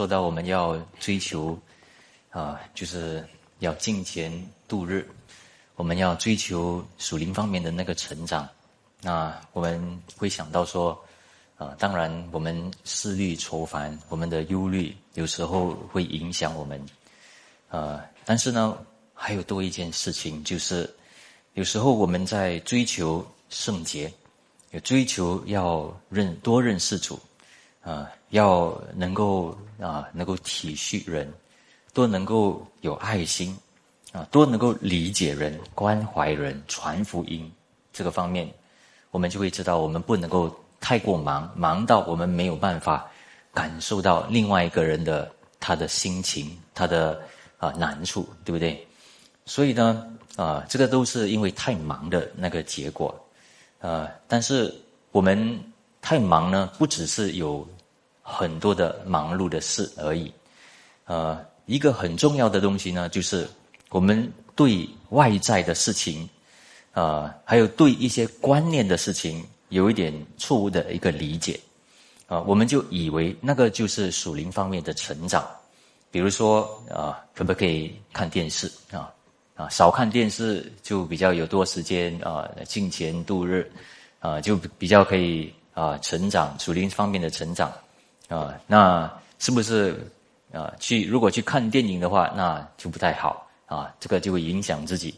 说到我们要追求啊，就是要金钱度日，我们要追求属灵方面的那个成长。那我们会想到说，啊，当然我们思虑愁烦，我们的忧虑有时候会影响我们，呃，但是呢，还有多一件事情，就是有时候我们在追求圣洁，也追求要认多认识主，啊，要能够啊能够体恤人，多能够有爱心，啊，多能够理解人、关怀人、传福音这个方面。我们就会知道，我们不能够太过忙，忙到我们没有办法感受到另外一个人的他的心情，他的啊难处，对不对？所以呢，啊，这个都是因为太忙的那个结果，呃，但是我们太忙呢，不只是有很多的忙碌的事而已，呃，一个很重要的东西呢，就是我们对外在的事情。啊，还有对一些观念的事情有一点错误的一个理解，啊，我们就以为那个就是属灵方面的成长，比如说啊，可不可以看电视啊？啊，少看电视就比较有多时间啊，金钱度日，啊，就比较可以啊成长属灵方面的成长，啊，那是不是啊？去如果去看电影的话，那就不太好啊，这个就会影响自己。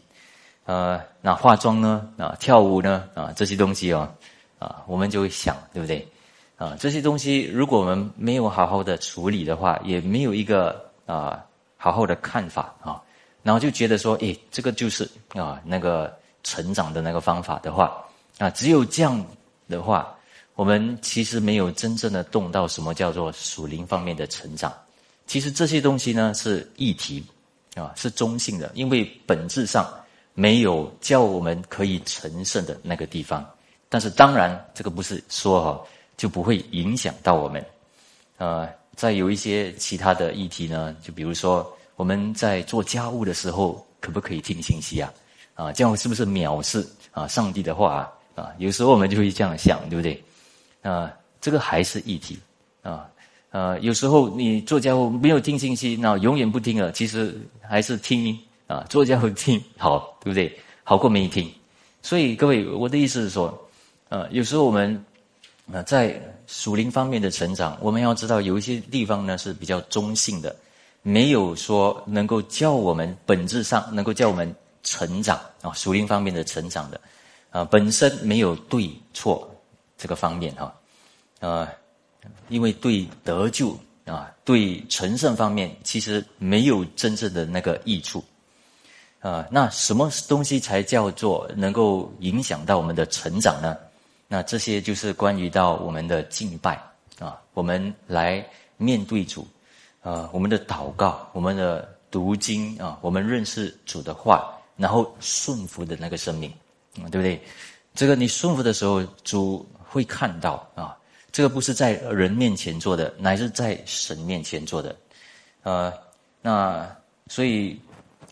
呃，那化妆呢？啊，跳舞呢？啊，这些东西哦，啊，我们就会想，对不对？啊，这些东西如果我们没有好好的处理的话，也没有一个啊好好的看法啊，然后就觉得说，诶，这个就是啊那个成长的那个方法的话，啊，只有这样的话，我们其实没有真正的动到什么叫做属灵方面的成长。其实这些东西呢是议题啊，是中性的，因为本质上。没有叫我们可以成圣的那个地方，但是当然，这个不是说哈就不会影响到我们。呃，再有一些其他的议题呢，就比如说我们在做家务的时候，可不可以听信息啊？啊，这样是不是藐视啊上帝的话啊？有时候我们就会这样想，对不对？啊，这个还是议题啊。呃，有时候你做家务没有听信息，那永远不听了，其实还是听。啊，做家务听好，对不对？好过没听。所以各位，我的意思是说，呃，有时候我们啊，在属灵方面的成长，我们要知道有一些地方呢是比较中性的，没有说能够叫我们本质上能够叫我们成长啊，属灵方面的成长的啊，本身没有对错这个方面哈，啊，因为对得救啊，对成圣方面其实没有真正的那个益处。啊，那什么东西才叫做能够影响到我们的成长呢？那这些就是关于到我们的敬拜啊，我们来面对主，啊，我们的祷告，我们的读经啊，我们认识主的话，然后顺服的那个生命，啊，对不对？这个你顺服的时候，主会看到啊，这个不是在人面前做的，乃是在神面前做的，呃，那所以。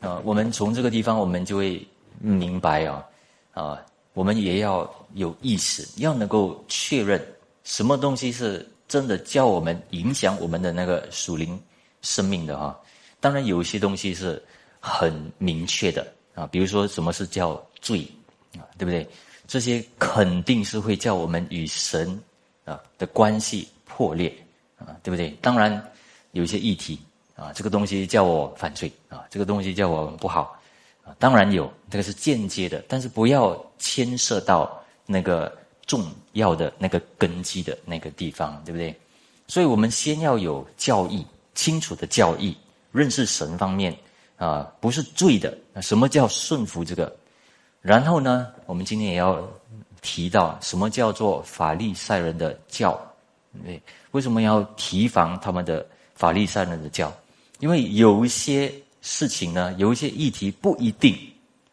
啊，我们从这个地方，我们就会明白啊，啊，我们也要有意识，要能够确认什么东西是真的叫我们影响我们的那个属灵生命的哈。当然，有一些东西是很明确的啊，比如说什么是叫罪啊，对不对？这些肯定是会叫我们与神啊的关系破裂啊，对不对？当然，有一些议题。啊，这个东西叫我犯罪啊，这个东西叫我不好啊，当然有，这个是间接的，但是不要牵涉到那个重要的那个根基的那个地方，对不对？所以我们先要有教义，清楚的教义，认识神方面啊，不是罪的。那什么叫顺服这个？然后呢，我们今天也要提到什么叫做法利赛人的教？对，为什么要提防他们的法利赛人的教？因为有一些事情呢，有一些议题不一定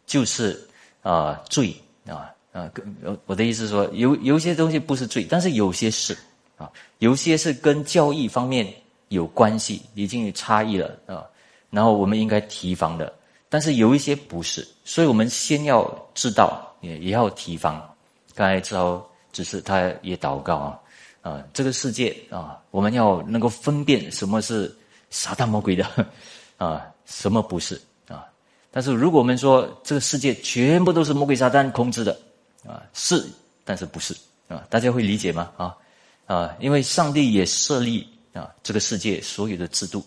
就是啊罪啊啊，我的意思是说，有有一些东西不是罪，但是有些是啊，有些是跟教义方面有关系，已经有差异了啊。然后我们应该提防的，但是有一些不是，所以我们先要知道，也也要提防。刚才知道，只是他也祷告啊啊，这个世界啊，我们要能够分辨什么是撒旦魔鬼的 啊，什么不是啊。但是如果我们说这个世界全部都是魔鬼撒旦控制的啊，是，但是不是啊？大家会理解吗？啊啊，因为上帝也设立啊这个世界所有的制度，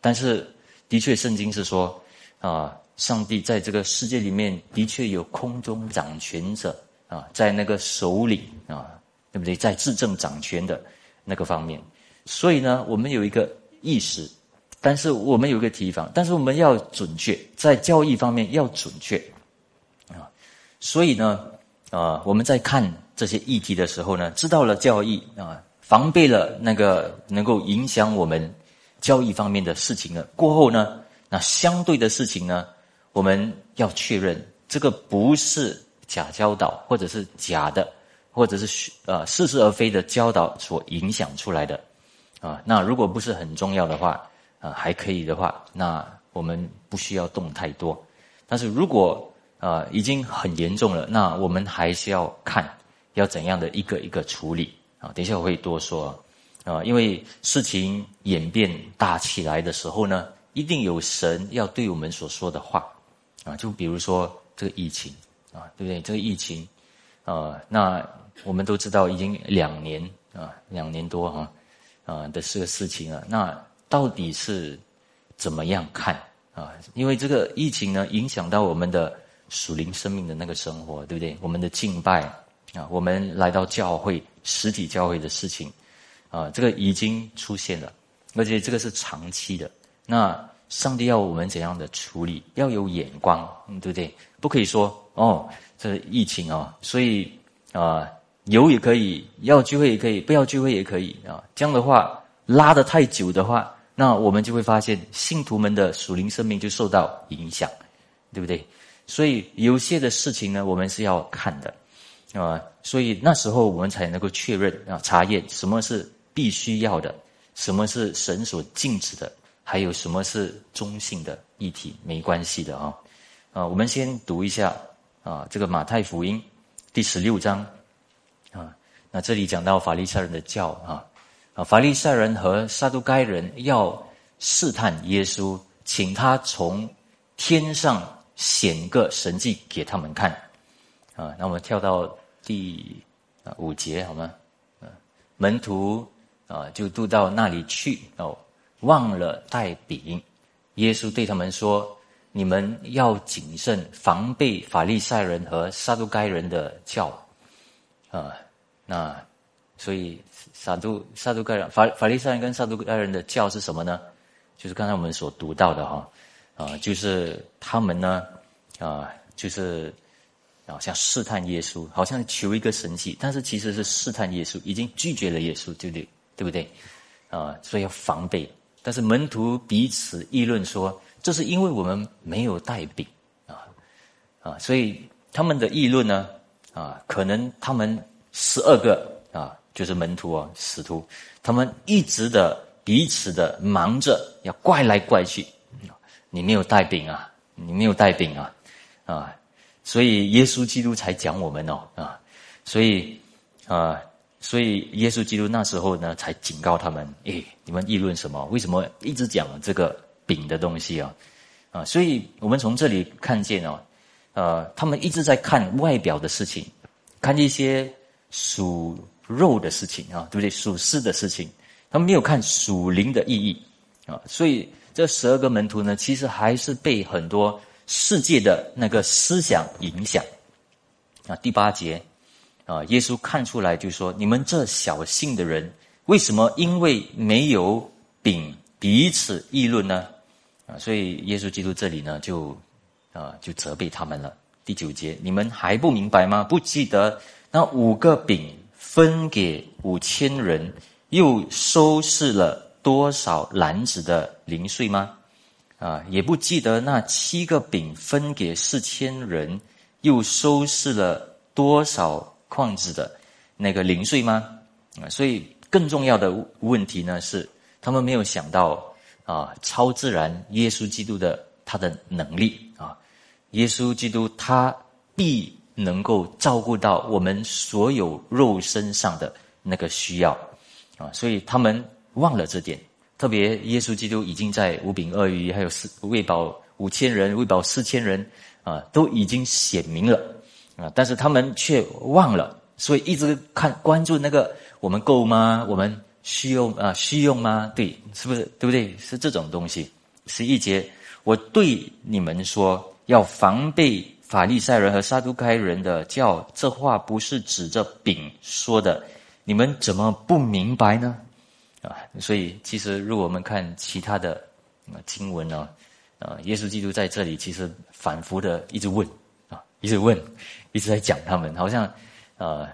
但是的确圣经是说啊。上帝在这个世界里面的确有空中掌权者啊，在那个手里啊，对不对？在执政掌权的那个方面，所以呢，我们有一个意识，但是我们有一个提防，但是我们要准确，在交易方面要准确啊。所以呢，啊，我们在看这些议题的时候呢，知道了交易啊，防备了那个能够影响我们交易方面的事情了。过后呢，那相对的事情呢？我们要确认这个不是假教导，或者是假的，或者是呃似是而非的教导所影响出来的啊。那如果不是很重要的话啊，还可以的话，那我们不需要动太多。但是如果啊已经很严重了，那我们还是要看要怎样的一个一个处理啊。等一下我会多说啊，因为事情演变大起来的时候呢，一定有神要对我们所说的话。啊，就比如说这个疫情啊，对不对？这个疫情，啊，那我们都知道已经两年啊，两年多啊，啊的这个事情了。那到底是怎么样看啊？因为这个疫情呢，影响到我们的属灵生命的那个生活，对不对？我们的敬拜啊，我们来到教会实体教会的事情啊，这个已经出现了，而且这个是长期的。那上帝要我们怎样的处理？要有眼光，对不对？不可以说哦，这疫情啊，所以啊，有也可以，要聚会也可以，不要聚会也可以啊。这样的话拉得太久的话，那我们就会发现信徒们的属灵生命就受到影响，对不对？所以有些的事情呢，我们是要看的啊。所以那时候我们才能够确认啊，查验什么是必须要的，什么是神所禁止的。还有什么是中性的议题？没关系的啊，啊，我们先读一下啊，这个马太福音第十六章啊，那这里讲到法利赛人的教啊，啊，法利赛人和撒都该人要试探耶稣，请他从天上显个神迹给他们看啊，那我们跳到第五节好吗？嗯，门徒啊就渡到那里去哦。忘了带饼，耶稣对他们说：“你们要谨慎，防备法利赛人和撒都该人的教。”啊，那所以撒都撒都该人法法利赛人跟撒都该人的教是什么呢？就是刚才我们所读到的哈，啊，就是他们呢，啊，就是好像试探耶稣，好像求一个神迹，但是其实是试探耶稣，已经拒绝了耶稣，对不对？对不对？啊，所以要防备。但是门徒彼此议论说：“这是因为我们没有带饼啊啊！”所以他们的议论呢啊，可能他们十二个啊，就是门徒啊，使徒，他们一直的彼此的忙着要怪来怪去。你没有带饼啊，你没有带饼啊啊！所以耶稣基督才讲我们哦啊，所以啊。所以耶稣基督那时候呢，才警告他们：，诶，你们议论什么？为什么一直讲这个饼的东西啊？啊，所以我们从这里看见哦，呃，他们一直在看外表的事情，看一些属肉的事情啊，对不对？属世的事情，他们没有看属灵的意义啊。所以这十二个门徒呢，其实还是被很多世界的那个思想影响啊。第八节。啊！耶稣看出来就说：“你们这小信的人，为什么因为没有饼彼此议论呢？”啊，所以耶稣基督这里呢，就啊就责备他们了。第九节，你们还不明白吗？不记得那五个饼分给五千人，又收拾了多少篮子的零碎吗？啊，也不记得那七个饼分给四千人，又收拾了多少？矿子的那个零碎吗？啊，所以更重要的问题呢是，他们没有想到啊，超自然耶稣基督的他的能力啊，耶稣基督他必能够照顾到我们所有肉身上的那个需要啊，所以他们忘了这点。特别耶稣基督已经在五饼二鱼，还有四喂饱五千人，喂饱四千人啊，都已经显明了啊，但是他们却忘了，所以一直看关注那个我们够吗？我们需用啊需用吗？对，是不是对不对？是这种东西。十一节，我对你们说，要防备。法利赛人和撒都该人的教，这话不是指着饼说的，你们怎么不明白呢？啊，所以其实如果我们看其他的经文呢，啊，耶稣基督在这里其实反复的一直问啊，一直问，一直在讲他们，好像呃，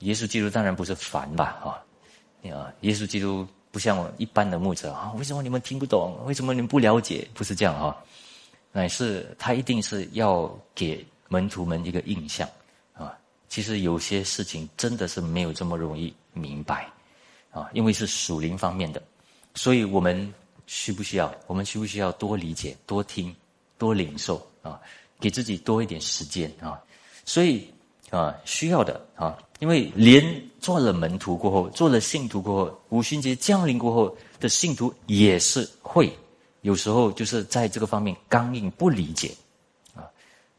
耶稣基督当然不是烦吧，啊，啊，耶稣基督不像一般的牧者啊，为什么你们听不懂？为什么你们不了解？不是这样哈。乃是他一定是要给门徒们一个印象啊！其实有些事情真的是没有这么容易明白啊，因为是属灵方面的，所以我们需不需要？我们需不需要多理解、多听、多领受啊？给自己多一点时间啊！所以啊，需要的啊，因为连做了门徒过后，做了信徒过后，五旬节降临过后的信徒也是会。有时候就是在这个方面刚硬不理解，啊，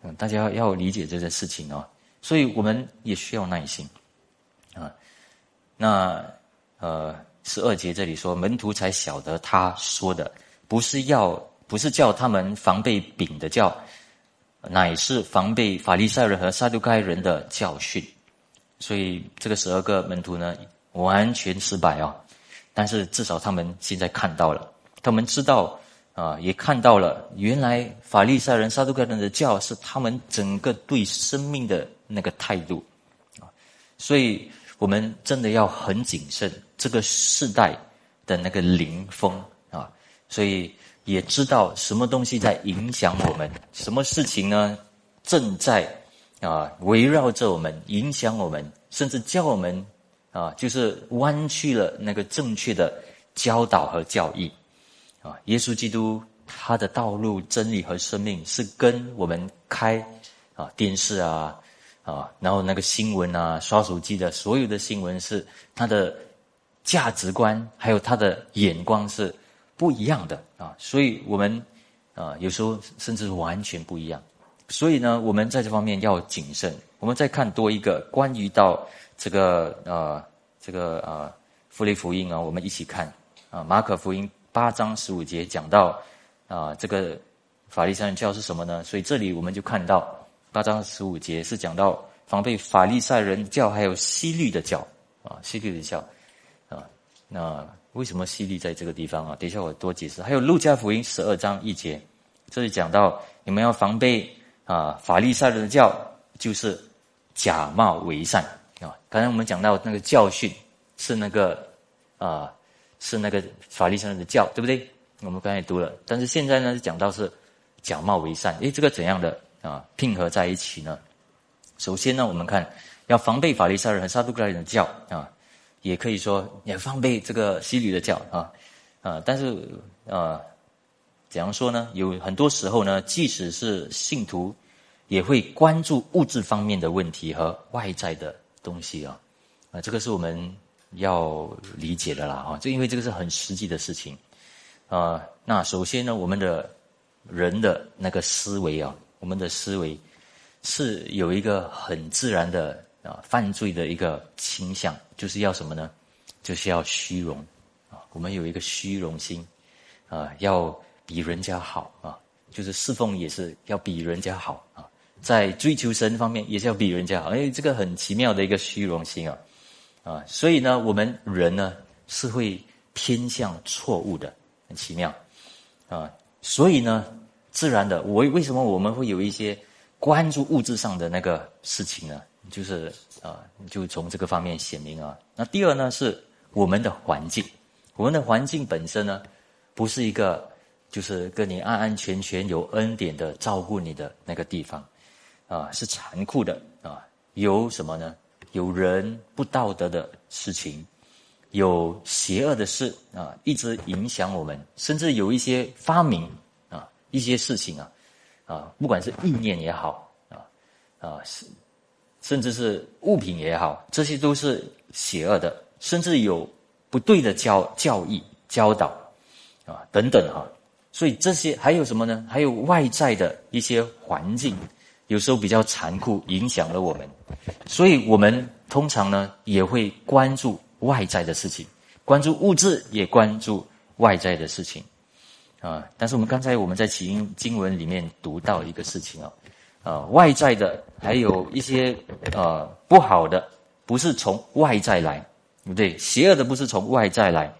嗯，大家要理解这件事情哦，所以我们也需要耐心，啊，那呃十二节这里说门徒才晓得他说的不是要不是叫他们防备丙的教，乃是防备法利赛人和撒都该人的教训，所以这个十二个门徒呢完全失败啊，但是至少他们现在看到了，他们知道。啊，也看到了，原来法利赛人、撒都该人的教是他们整个对生命的那个态度，啊，所以我们真的要很谨慎这个世代的那个灵风啊，所以也知道什么东西在影响我们，什么事情呢正在啊围绕着我们，影响我们，甚至教我们啊，就是弯曲了那个正确的教导和教义。啊，耶稣基督他的道路、真理和生命是跟我们开啊电视啊啊，然后那个新闻啊、刷手机的所有的新闻是他的价值观，还有他的眼光是不一样的啊，所以我们啊有时候甚至完全不一样。所以呢，我们在这方面要谨慎。我们再看多一个关于到这个呃这个呃福利福音啊，我们一起看啊马可福音。八章十五节讲到，啊，这个法利赛人教是什么呢？所以这里我们就看到八章十五节是讲到防备法利赛人教，还有西律的教啊，西律的教啊。那为什么犀利在这个地方啊？等一下我多解释。还有路加福音十二章一节，这里讲到你们要防备啊，法利赛人的教就是假冒为善啊。刚才我们讲到那个教训是那个啊。是那个法利赛人的教，对不对？我们刚才读了，但是现在呢，讲到是假冒为善。诶，这个怎样的啊拼合在一起呢？首先呢，我们看要防备法利赛人和撒都该人的教啊，也可以说也防备这个西律的叫啊啊。但是啊，怎样说呢？有很多时候呢，即使是信徒，也会关注物质方面的问题和外在的东西啊啊，这个是我们。要理解的啦，哈，就因为这个是很实际的事情，啊，那首先呢，我们的人的那个思维啊，我们的思维是有一个很自然的啊犯罪的一个倾向，就是要什么呢？就是要虚荣。啊，我们有一个虚荣心。啊，要比人家好。啊，就是侍奉也是要比人家好。啊，在追求神方面也是要比人家好，哎，这个很奇妙的一个虚荣心啊。啊，所以呢，我们人呢是会偏向错误的，很奇妙，啊，所以呢，自然的，我为什么我们会有一些关注物质上的那个事情呢？就是啊，就从这个方面显明啊。那第二呢，是我们的环境，我们的环境本身呢，不是一个就是跟你安安全全有恩典的照顾你的那个地方，啊，是残酷的啊，有什么呢？有人不道德的事情，有邪恶的事啊，一直影响我们，甚至有一些发明啊，一些事情啊，啊，不管是意念也好啊，啊，是甚至是物品也好，这些都是邪恶的，甚至有不对的教教义教导啊等等哈。所以这些还有什么呢？还有外在的一些环境，有时候比较残酷，影响了我们。所以我们通常呢也会关注外在的事情，关注物质，也关注外在的事情。啊！但是我们刚才我们在经经文里面读到一个事情啊，啊，外在的还有一些呃不好的，不是从外在来，对不对？邪恶的不是从外在来，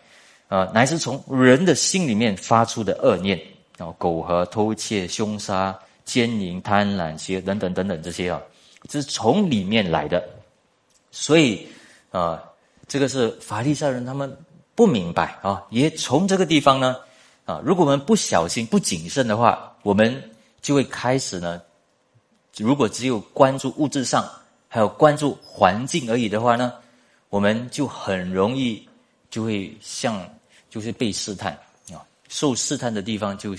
啊，乃是从人的心里面发出的恶念啊，苟合、偷窃、凶杀、奸淫、贪婪、邪等等等等这些啊，这是从里面来的。所以啊，这个是法利赛人他们不明白啊，也从这个地方呢。啊，如果我们不小心、不谨慎的话，我们就会开始呢。如果只有关注物质上，还有关注环境而已的话呢，我们就很容易就会像就是被试探啊，受试探的地方就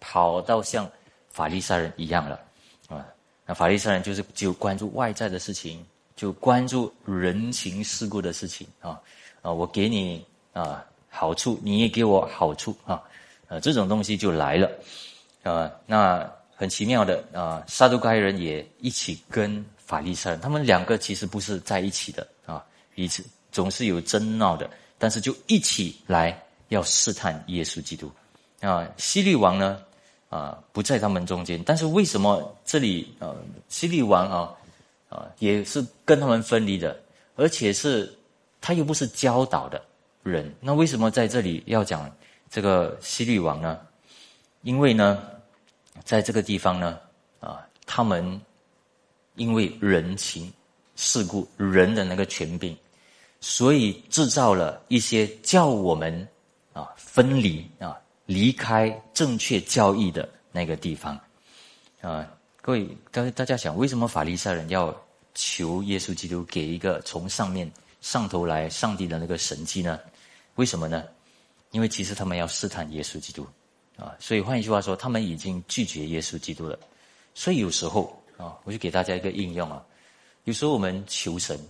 跑到像法利赛人一样了啊。那法利赛人就是只有关注外在的事情，就关注人情世故的事情啊啊，我给你啊好处，你也给我好处啊。呃，这种东西就来了，啊，那很奇妙的啊，撒都该人也一起跟法利赛人，他们两个其实不是在一起的啊，彼此总是有争闹的，但是就一起来要试探耶稣基督，啊，希律王呢，啊，不在他们中间，但是为什么这里呃，希律王啊，啊，也是跟他们分离的，而且是他又不是教导的人，那为什么在这里要讲？这个西律王呢，因为呢，在这个地方呢，啊，他们因为人情世故、人的那个权柄，所以制造了一些叫我们啊分离啊离开正确教义的那个地方啊。各位，大大家想，为什么法利赛人要求耶稣基督给一个从上面上头来上帝的那个神迹呢？为什么呢？因为其实他们要试探耶稣基督，啊，所以换一句话说，他们已经拒绝耶稣基督了。所以有时候啊，我就给大家一个应用啊，有时候我们求神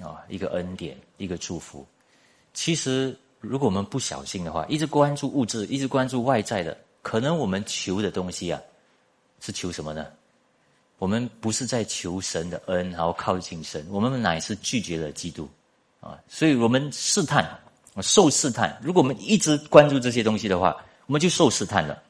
啊，一个恩典，一个祝福。其实如果我们不小心的话，一直关注物质，一直关注外在的，可能我们求的东西啊，是求什么呢？我们不是在求神的恩，然后靠近神，我们乃是拒绝了基督啊，所以我们试探。受试探，如果我们一直关注这些东西的话，我们就受试探了，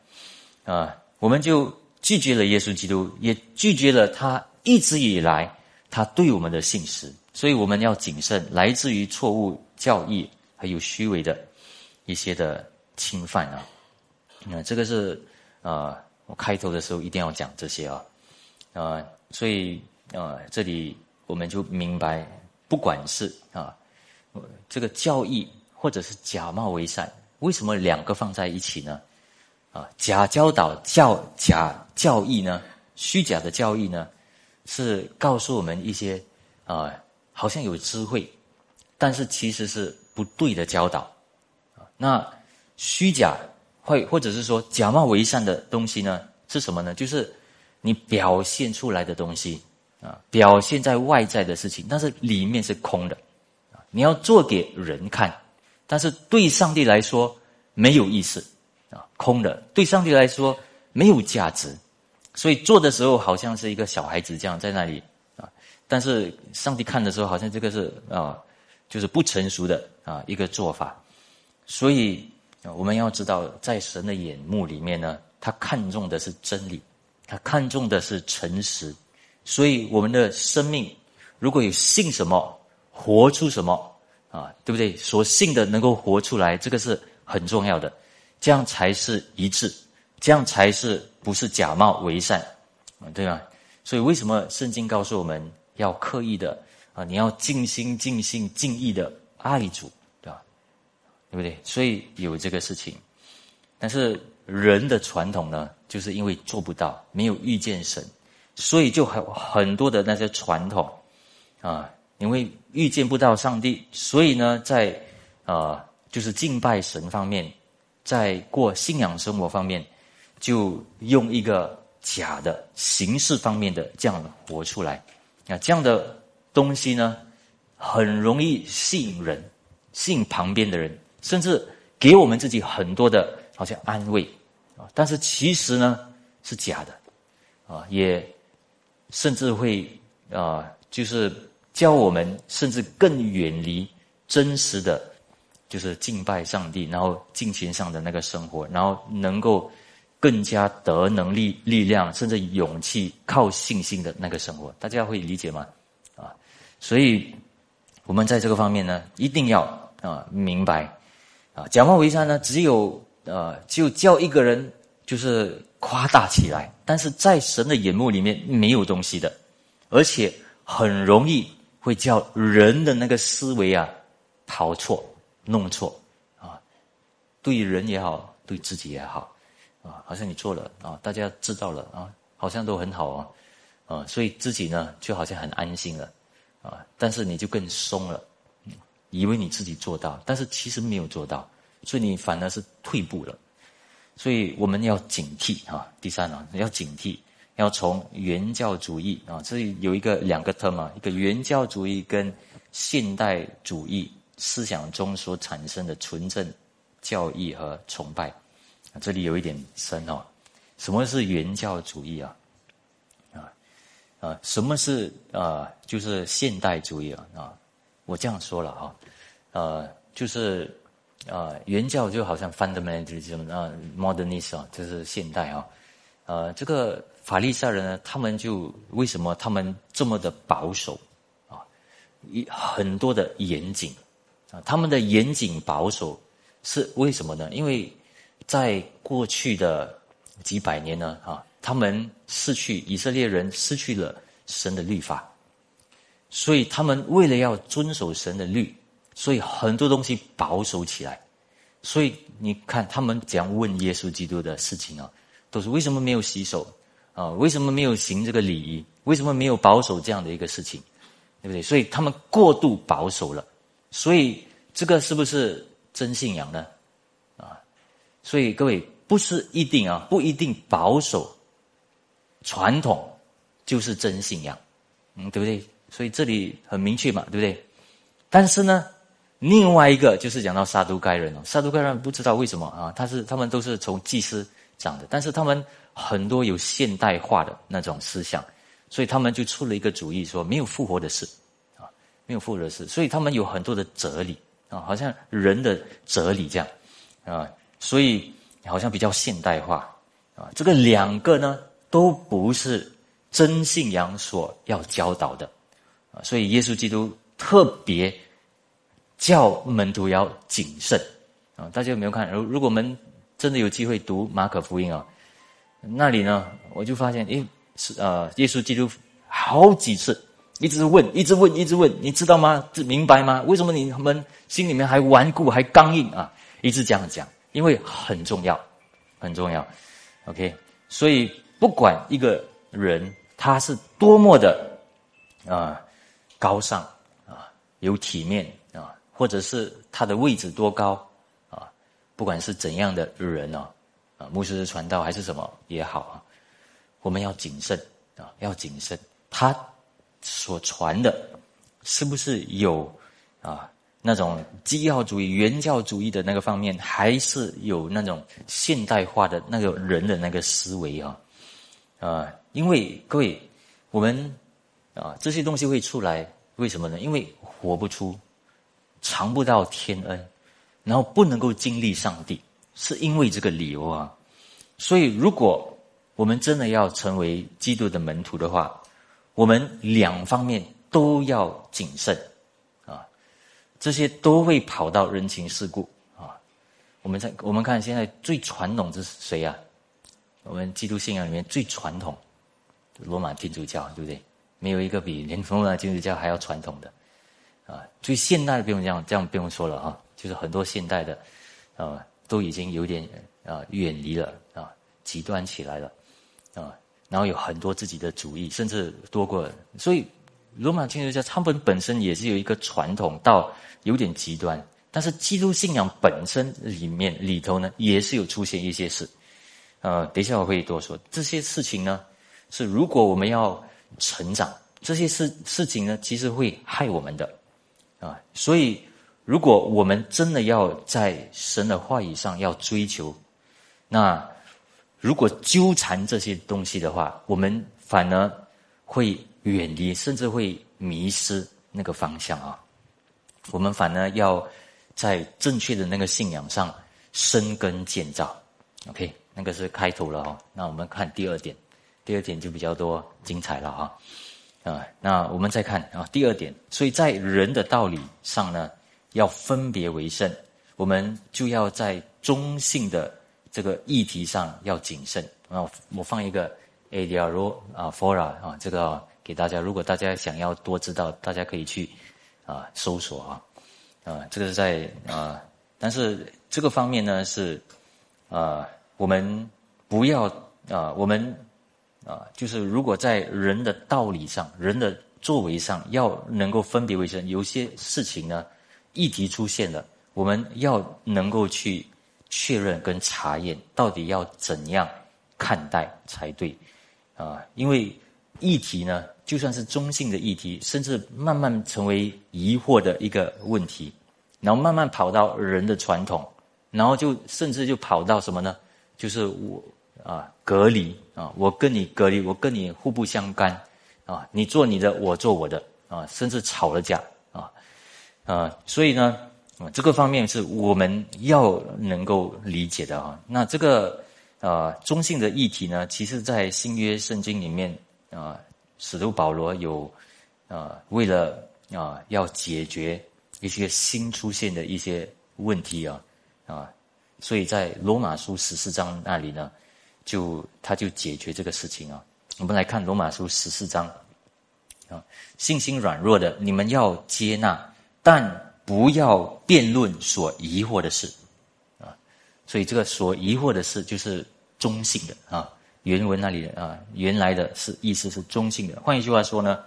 啊，我们就拒绝了耶稣基督，也拒绝了他一直以来他对我们的信实，所以我们要谨慎，来自于错误教义还有虚伪的一些的侵犯啊，啊，这个是啊，我开头的时候一定要讲这些啊，啊，所以啊，这里我们就明白，不管是啊，这个教义。或者是假冒为善，为什么两个放在一起呢？啊，假教导教假教义呢？虚假的教义呢？是告诉我们一些啊，好像有智慧，但是其实是不对的教导。那虚假会或者是说假冒为善的东西呢？是什么呢？就是你表现出来的东西啊，表现在外在的事情，但是里面是空的。你要做给人看。但是对上帝来说没有意思啊，空的；对上帝来说没有价值，所以做的时候好像是一个小孩子这样在那里啊。但是上帝看的时候，好像这个是啊，就是不成熟的啊一个做法。所以我们要知道，在神的眼目里面呢，他看重的是真理，他看重的是诚实。所以我们的生命如果有信什么，活出什么。啊，对不对？所信的能够活出来，这个是很重要的，这样才是一致，这样才是不是假冒为善，对吧？所以为什么圣经告诉我们要刻意的啊？你要尽心、尽性、尽意的爱主，对吧？对不对？所以有这个事情，但是人的传统呢，就是因为做不到，没有遇见神，所以就很很多的那些传统啊。因为遇见不到上帝，所以呢，在啊，就是敬拜神方面，在过信仰生活方面，就用一个假的形式方面的这样活出来。啊，这样的东西呢，很容易吸引人，吸引旁边的人，甚至给我们自己很多的好像安慰啊。但是其实呢是假的啊，也甚至会啊，就是教我们甚至更远离真实的，就是敬拜上帝，然后金钱上的那个生活，然后能够。更加得能力、力量，甚至勇气，靠信心的那个生活，大家会理解吗？啊，所以我们在这个方面呢，一定要啊明白啊，假冒为善呢，只有呃，就叫一个人就是夸大起来，但是在神的眼目里面没有东西的，而且很容易会叫人的那个思维啊跑错、弄错啊，对人也好，对自己也好。啊，好像你做了啊，大家知道了啊，好像都很好啊，啊，所以自己呢就好像很安心了，啊，但是你就更松了，以为你自己做到，但是其实没有做到，所以你反而是退步了，所以我们要警惕啊。第三呢，要警惕，要从原教主义啊，这里有一个两个 term 啊，一个原教主义跟现代主义思想中所产生的纯正教义和崇拜。这里有一点深哦，什么是原教主义啊？啊啊，什么是啊？就是现代主义啊？啊，我这样说了啊，呃，就是啊，原教就好像 fundamentalism 啊，modernism 啊，就是现代啊，呃，这个法利赛人呢，他们就为什么他们这么的保守啊？一很多的严谨啊，他们的严谨保守是为什么呢？因为在过去的几百年呢，啊，他们失去以色列人失去了神的律法，所以他们为了要遵守神的律，所以很多东西保守起来。所以你看，他们怎样问耶稣基督的事情啊，都是为什么没有洗手啊？为什么没有行这个礼仪？为什么没有保守这样的一个事情？对不对？所以他们过度保守了。所以这个是不是真信仰呢？啊所以各位不是一定啊，不一定保守传统就是真信仰，嗯，对不对？所以这里很明确嘛，对不对？但是呢，另外一个就是讲到撒都该人哦，撒都该人不知道为什么啊，他是他们都是从祭司长的，但是他们很多有现代化的那种思想，所以他们就出了一个主意，说没有复活的事啊，没有复活的事，所以他们有很多的哲理啊，好像人的哲理这样啊。所以好像比较现代化啊，这个两个呢都不是真信仰所要教导的啊，所以耶稣基督特别叫门徒要谨慎啊。大家有没有看？如如果我们真的有机会读马可福音啊，那里呢我就发现，诶，是呃，耶稣基督好几次一直问，一直问，一直问，你知道吗？这明白吗？为什么你们心里面还顽固，还刚硬啊？一直这样讲。因为很重要，很重要，OK。所以不管一个人他是多么的啊高尚啊有体面啊，或者是他的位置多高啊，不管是怎样的人呢啊，啊牧师传道还是什么也好啊，我们要谨慎啊，要谨慎，他所传的是不是有啊？那种基要主义、原教主义的那个方面，还是有那种现代化的那个人的那个思维啊，啊，因为各位，我们啊这些东西会出来，为什么呢？因为活不出，尝不到天恩，然后不能够经历上帝，是因为这个理由啊。所以，如果我们真的要成为基督的门徒的话，我们两方面都要谨慎。啊这些都会跑到人情世故啊！我们在我们看现在最传统的是谁呀？我们基督信仰里面最传统，罗马天主教，对不对？没有一个比连罗马天主教还要传统的啊！最现代的不用这样，这样不用说了哈，就是很多现代的啊，都已经有点啊远离了啊，极端起来了啊，然后有很多自己的主义，甚至多过，所以。罗马天主教他们本身也是有一个传统，到有点极端。但是基督信仰本身里面里头呢，也是有出现一些事。呃，等一下我会多说这些事情呢，是如果我们要成长，这些事事情呢，其实会害我们的啊。所以，如果我们真的要在神的话语上要追求，那如果纠缠这些东西的话，我们反而会远离，甚至会迷失那个方向啊。我们反而要在正确的那个信仰上深根建造。OK，那个是开头了哦。那我们看第二点，第二点就比较多精彩了哈。啊，那我们再看啊，第二点，所以在人的道理上呢，要分别为圣，我们就要在中性的这个议题上要谨慎啊。我放一个 a d i a r o 啊，fora 啊，这个给大家，如果大家想要多知道，大家可以去啊搜索啊，啊，这个是在啊，但是这个方面呢是啊，我们不要啊，我们。啊，就是如果在人的道理上、人的作为上，要能够分别为圣，有些事情呢，议题出现了，我们要能够去确认跟查验，到底要怎样看待才对啊？因为议题呢，就算是中性的议题，甚至慢慢成为疑惑的一个问题，然后慢慢跑到人的传统，然后就甚至就跑到什么呢？就是我。啊，隔离啊！我跟你隔离，我跟你互不相干啊！你做你的，我做我的啊！甚至吵了架啊！所以呢，这个方面是我们要能够理解的啊。那这个啊，中性的议题呢，其实在新约圣经里面啊，使徒保罗有啊，为了啊，要解决一些新出现的一些问题啊啊，所以在罗马书十四章那里呢。就他就解决这个事情啊！我们来看罗马书十四章啊，信心软弱的，你们要接纳，但不要辩论所疑惑的事啊。所以这个所疑惑的事就是中性的啊。原文那里啊，原来的是意思是中性的。换一句话说呢，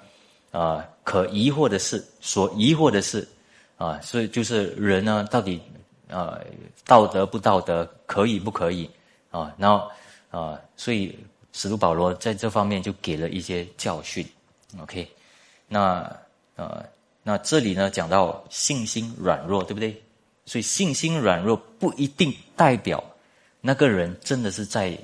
啊，可疑惑的事，所疑惑的事啊，所以就是人呢，到底啊，道德不道德，可以不可以啊？然后。啊，所以使徒保罗在这方面就给了一些教训。OK，那呃，那这里呢讲到信心软弱，对不对？所以信心软弱不一定代表那个人真的是在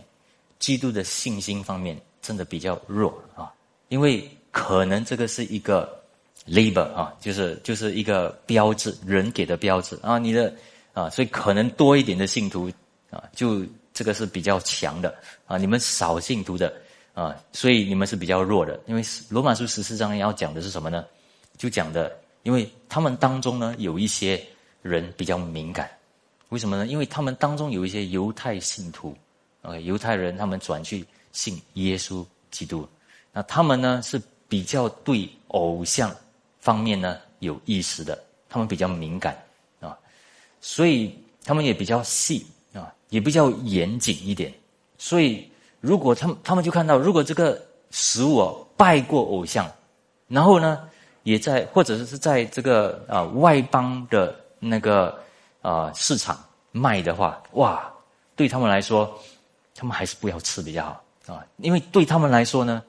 基督的信心方面真的比较弱啊，因为可能这个是一个 label 啊，就是就是一个标志，人给的标志啊，你的啊，所以可能多一点的信徒啊就。这个是比较强的啊，你们少信徒的啊，所以你们是比较弱的。因为罗马书十四章要讲的是什么呢？就讲的，因为他们当中呢有一些人比较敏感，为什么呢？因为他们当中有一些犹太信徒啊，犹太人他们转去信耶稣基督，那他们呢是比较对偶像方面呢有意识的，他们比较敏感啊，所以他们也比较细啊。也比较严谨一点，所以如果他们他们就看到，如果这个食物拜过偶像，然后呢，也在或者是在这个啊外邦的那个啊市场卖的话，哇，对他们来说，他们还是不要吃比较好啊，因为对他们来说呢，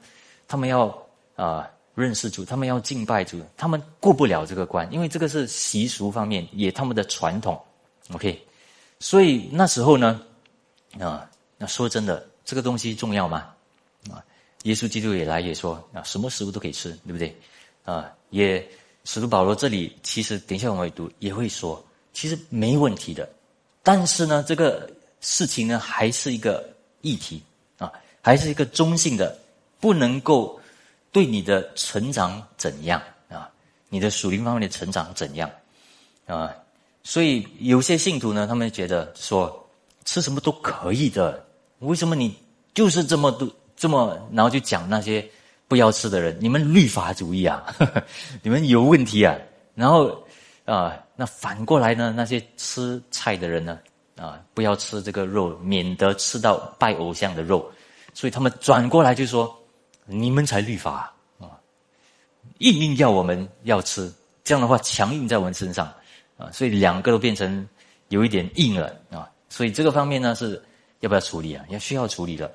他们要啊认识主，他们要敬拜主，他们过不了这个关，因为这个是习俗方面，也他们的传统，OK。所以那时候呢，啊，那说真的，这个东西重要吗？啊，耶稣基督也来也说啊，什么食物都可以吃，对不对？啊，也使徒保罗这里其实等一下我们会读也会说，其实没问题的。但是呢，这个事情呢还是一个议题啊，还是一个中性的，不能够对你的成长怎样啊，你的属灵方面的成长怎样啊？所以有些信徒呢，他们觉得说吃什么都可以的，为什么你就是这么多这么，然后就讲那些不要吃的人，你们律法主义啊，你们有问题啊。然后啊，那反过来呢，那些吃菜的人呢，啊，不要吃这个肉，免得吃到拜偶像的肉。所以他们转过来就说，你们才律法啊，硬硬要我们要吃，这样的话强硬在我们身上。啊，所以两个都变成有一点硬了啊，所以这个方面呢是要不要处理啊？要需要处理的。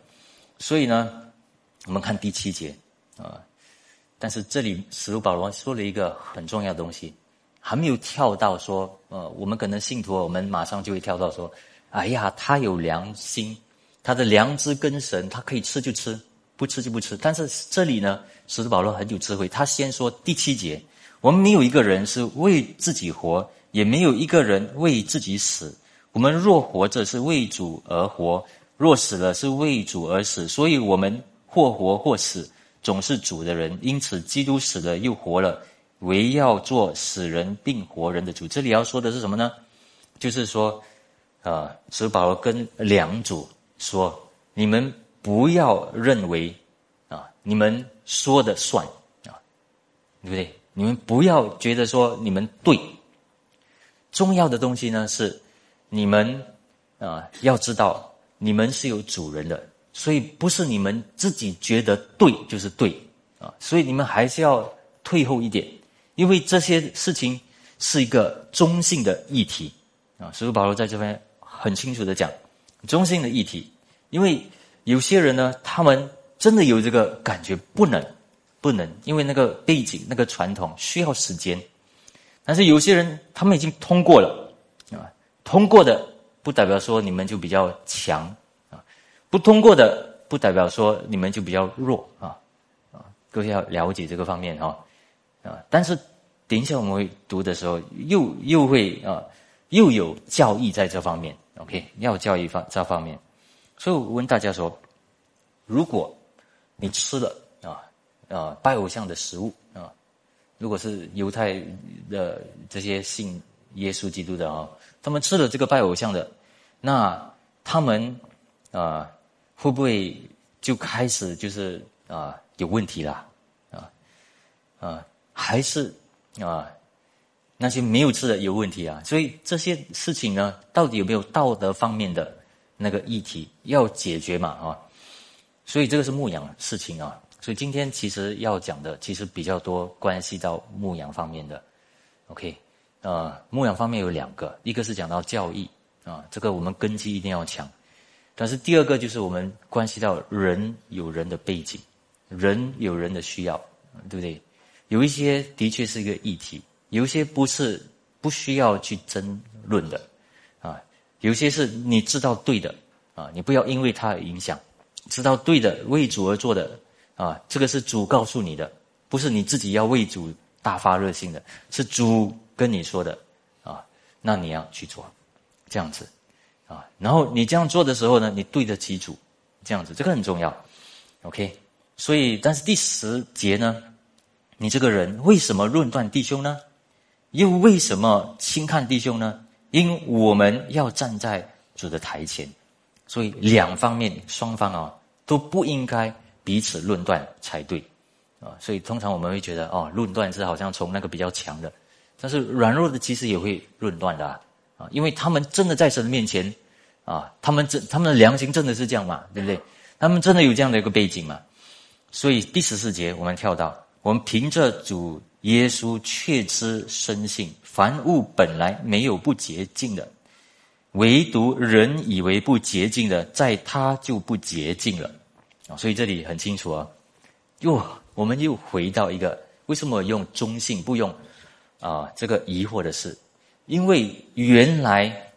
所以呢，我们看第七节啊，但是这里使徒保罗说了一个很重要的东西，还没有跳到说，呃，我们可能信徒，我们马上就会跳到说，哎呀，他有良心，他的良知跟神，他可以吃就吃，不吃就不吃。但是这里呢，使徒保罗很有智慧，他先说第七节，我们没有一个人是为自己活，也没有一个人为自己死。我们若活着是为主而活，若死了是为主而死。所以，我们或活或死。总是主的人，因此基督死了又活了，唯要做死人并活人的主。这里要说的是什么呢？就是说，啊，使保罗跟两组说：你们不要认为啊，你们说的算啊，对不对？你们不要觉得说你们对。重要的东西呢是，你们啊要知道，你们是有主人的。所以不是你们自己觉得对就是对啊，所以你们还是要退后一点，因为这些事情是一个中性的议题啊。所以保罗在这边很清楚的讲中性的议题，因为有些人呢，他们真的有这个感觉，不能不能，因为那个背景、那个传统需要时间。但是有些人他们已经通过了啊，通过的不代表说你们就比较强。不通过的，不代表说你们就比较弱啊啊！各位要了解这个方面哈啊！但是等一下我们会读的时候，又又会啊，又有教义在这方面，OK？要教义方这方面，所以我问大家说：如果你吃了啊啊拜偶像的食物啊，如果是犹太的这些信耶稣基督的啊，他们吃了这个拜偶像的，那他们啊。会不会就开始就是啊有问题了啊啊还是啊那些没有吃的有问题啊？所以这些事情呢，到底有没有道德方面的那个议题要解决嘛啊？所以这个是牧羊事情啊。所以今天其实要讲的其实比较多关系到牧羊方面的。OK，呃，牧羊方面有两个，一个是讲到教义啊，这个我们根基一定要强。但是第二个就是我们关系到人有人的背景，人有人的需要，对不对？有一些的确是一个议题，有一些不是不需要去争论的，啊，有些是你知道对的，啊，你不要因为它影响，知道对的为主而做的，啊，这个是主告诉你的，不是你自己要为主大发热心的，是主跟你说的，啊，那你要去做，这样子。啊，然后你这样做的时候呢，你对得起主，这样子，这个很重要，OK。所以，但是第十节呢，你这个人为什么论断弟兄呢？又为什么轻看弟兄呢？因我们要站在主的台前，所以两方面双方啊都不应该彼此论断才对啊。所以通常我们会觉得哦，论断是好像从那个比较强的，但是软弱的其实也会论断的。啊，啊因为他们真的在神面前，啊，他们真他们的良心真的是这样嘛，对不对？他们真的有这样的一个背景嘛？所以第十四节我们跳到，我们凭着主耶稣确知深信，凡物本来没有不洁净的，唯独人以为不洁净的，在他就不洁净了。啊，所以这里很清楚啊，又我们又回到一个为什么用中性不用啊这个疑惑的事。因为原来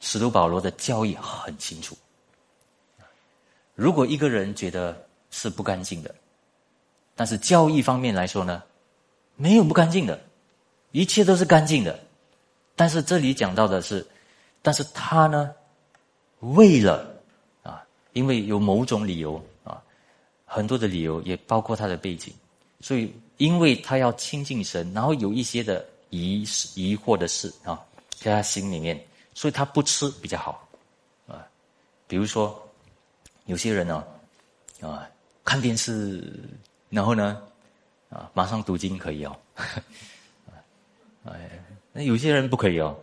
使徒保罗的教义很清楚，如果一个人觉得是不干净的，但是教义方面来说呢，没有不干净的，一切都是干净的。但是这里讲到的是，但是他呢，为了啊，因为有某种理由啊，很多的理由也包括他的背景，所以因为他要亲近神，然后有一些的。疑疑惑的事啊，在他心里面，所以他不吃比较好啊。比如说，有些人呢，啊，看电视，然后呢，啊，马上读经可以哦，哎，那有些人不可以哦，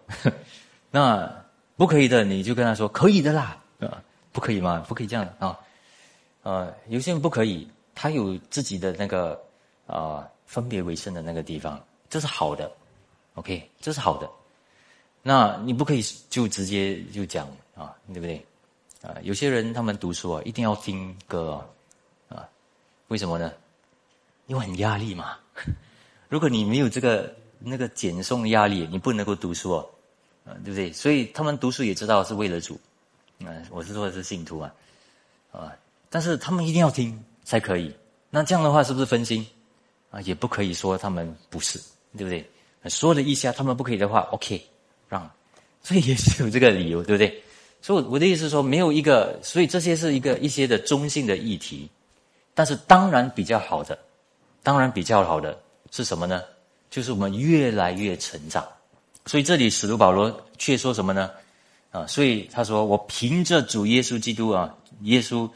那不可以的，你就跟他说可以的啦，啊，不可以吗？不可以这样啊，啊，有些人不可以，他有自己的那个啊分别为圣的那个地方，这是好的。OK，这是好的。那你不可以就直接就讲啊，对不对？啊，有些人他们读书啊，一定要听歌啊，为什么呢？因为很压力嘛。如果你没有这个那个减送压力，你不能够读书哦，啊，对不对？所以他们读书也知道是为了主，啊，我是说的是信徒啊，啊，但是他们一定要听才可以。那这样的话是不是分心？啊，也不可以说他们不是，对不对？说了一下他们不可以的话，OK，让，所以也是有这个理由，对不对？所以我的意思是说，没有一个，所以这些是一个一些的中性的议题，但是当然比较好的，当然比较好的是什么呢？就是我们越来越成长。所以这里使徒保罗却说什么呢？啊，所以他说：“我凭着主耶稣基督啊，耶稣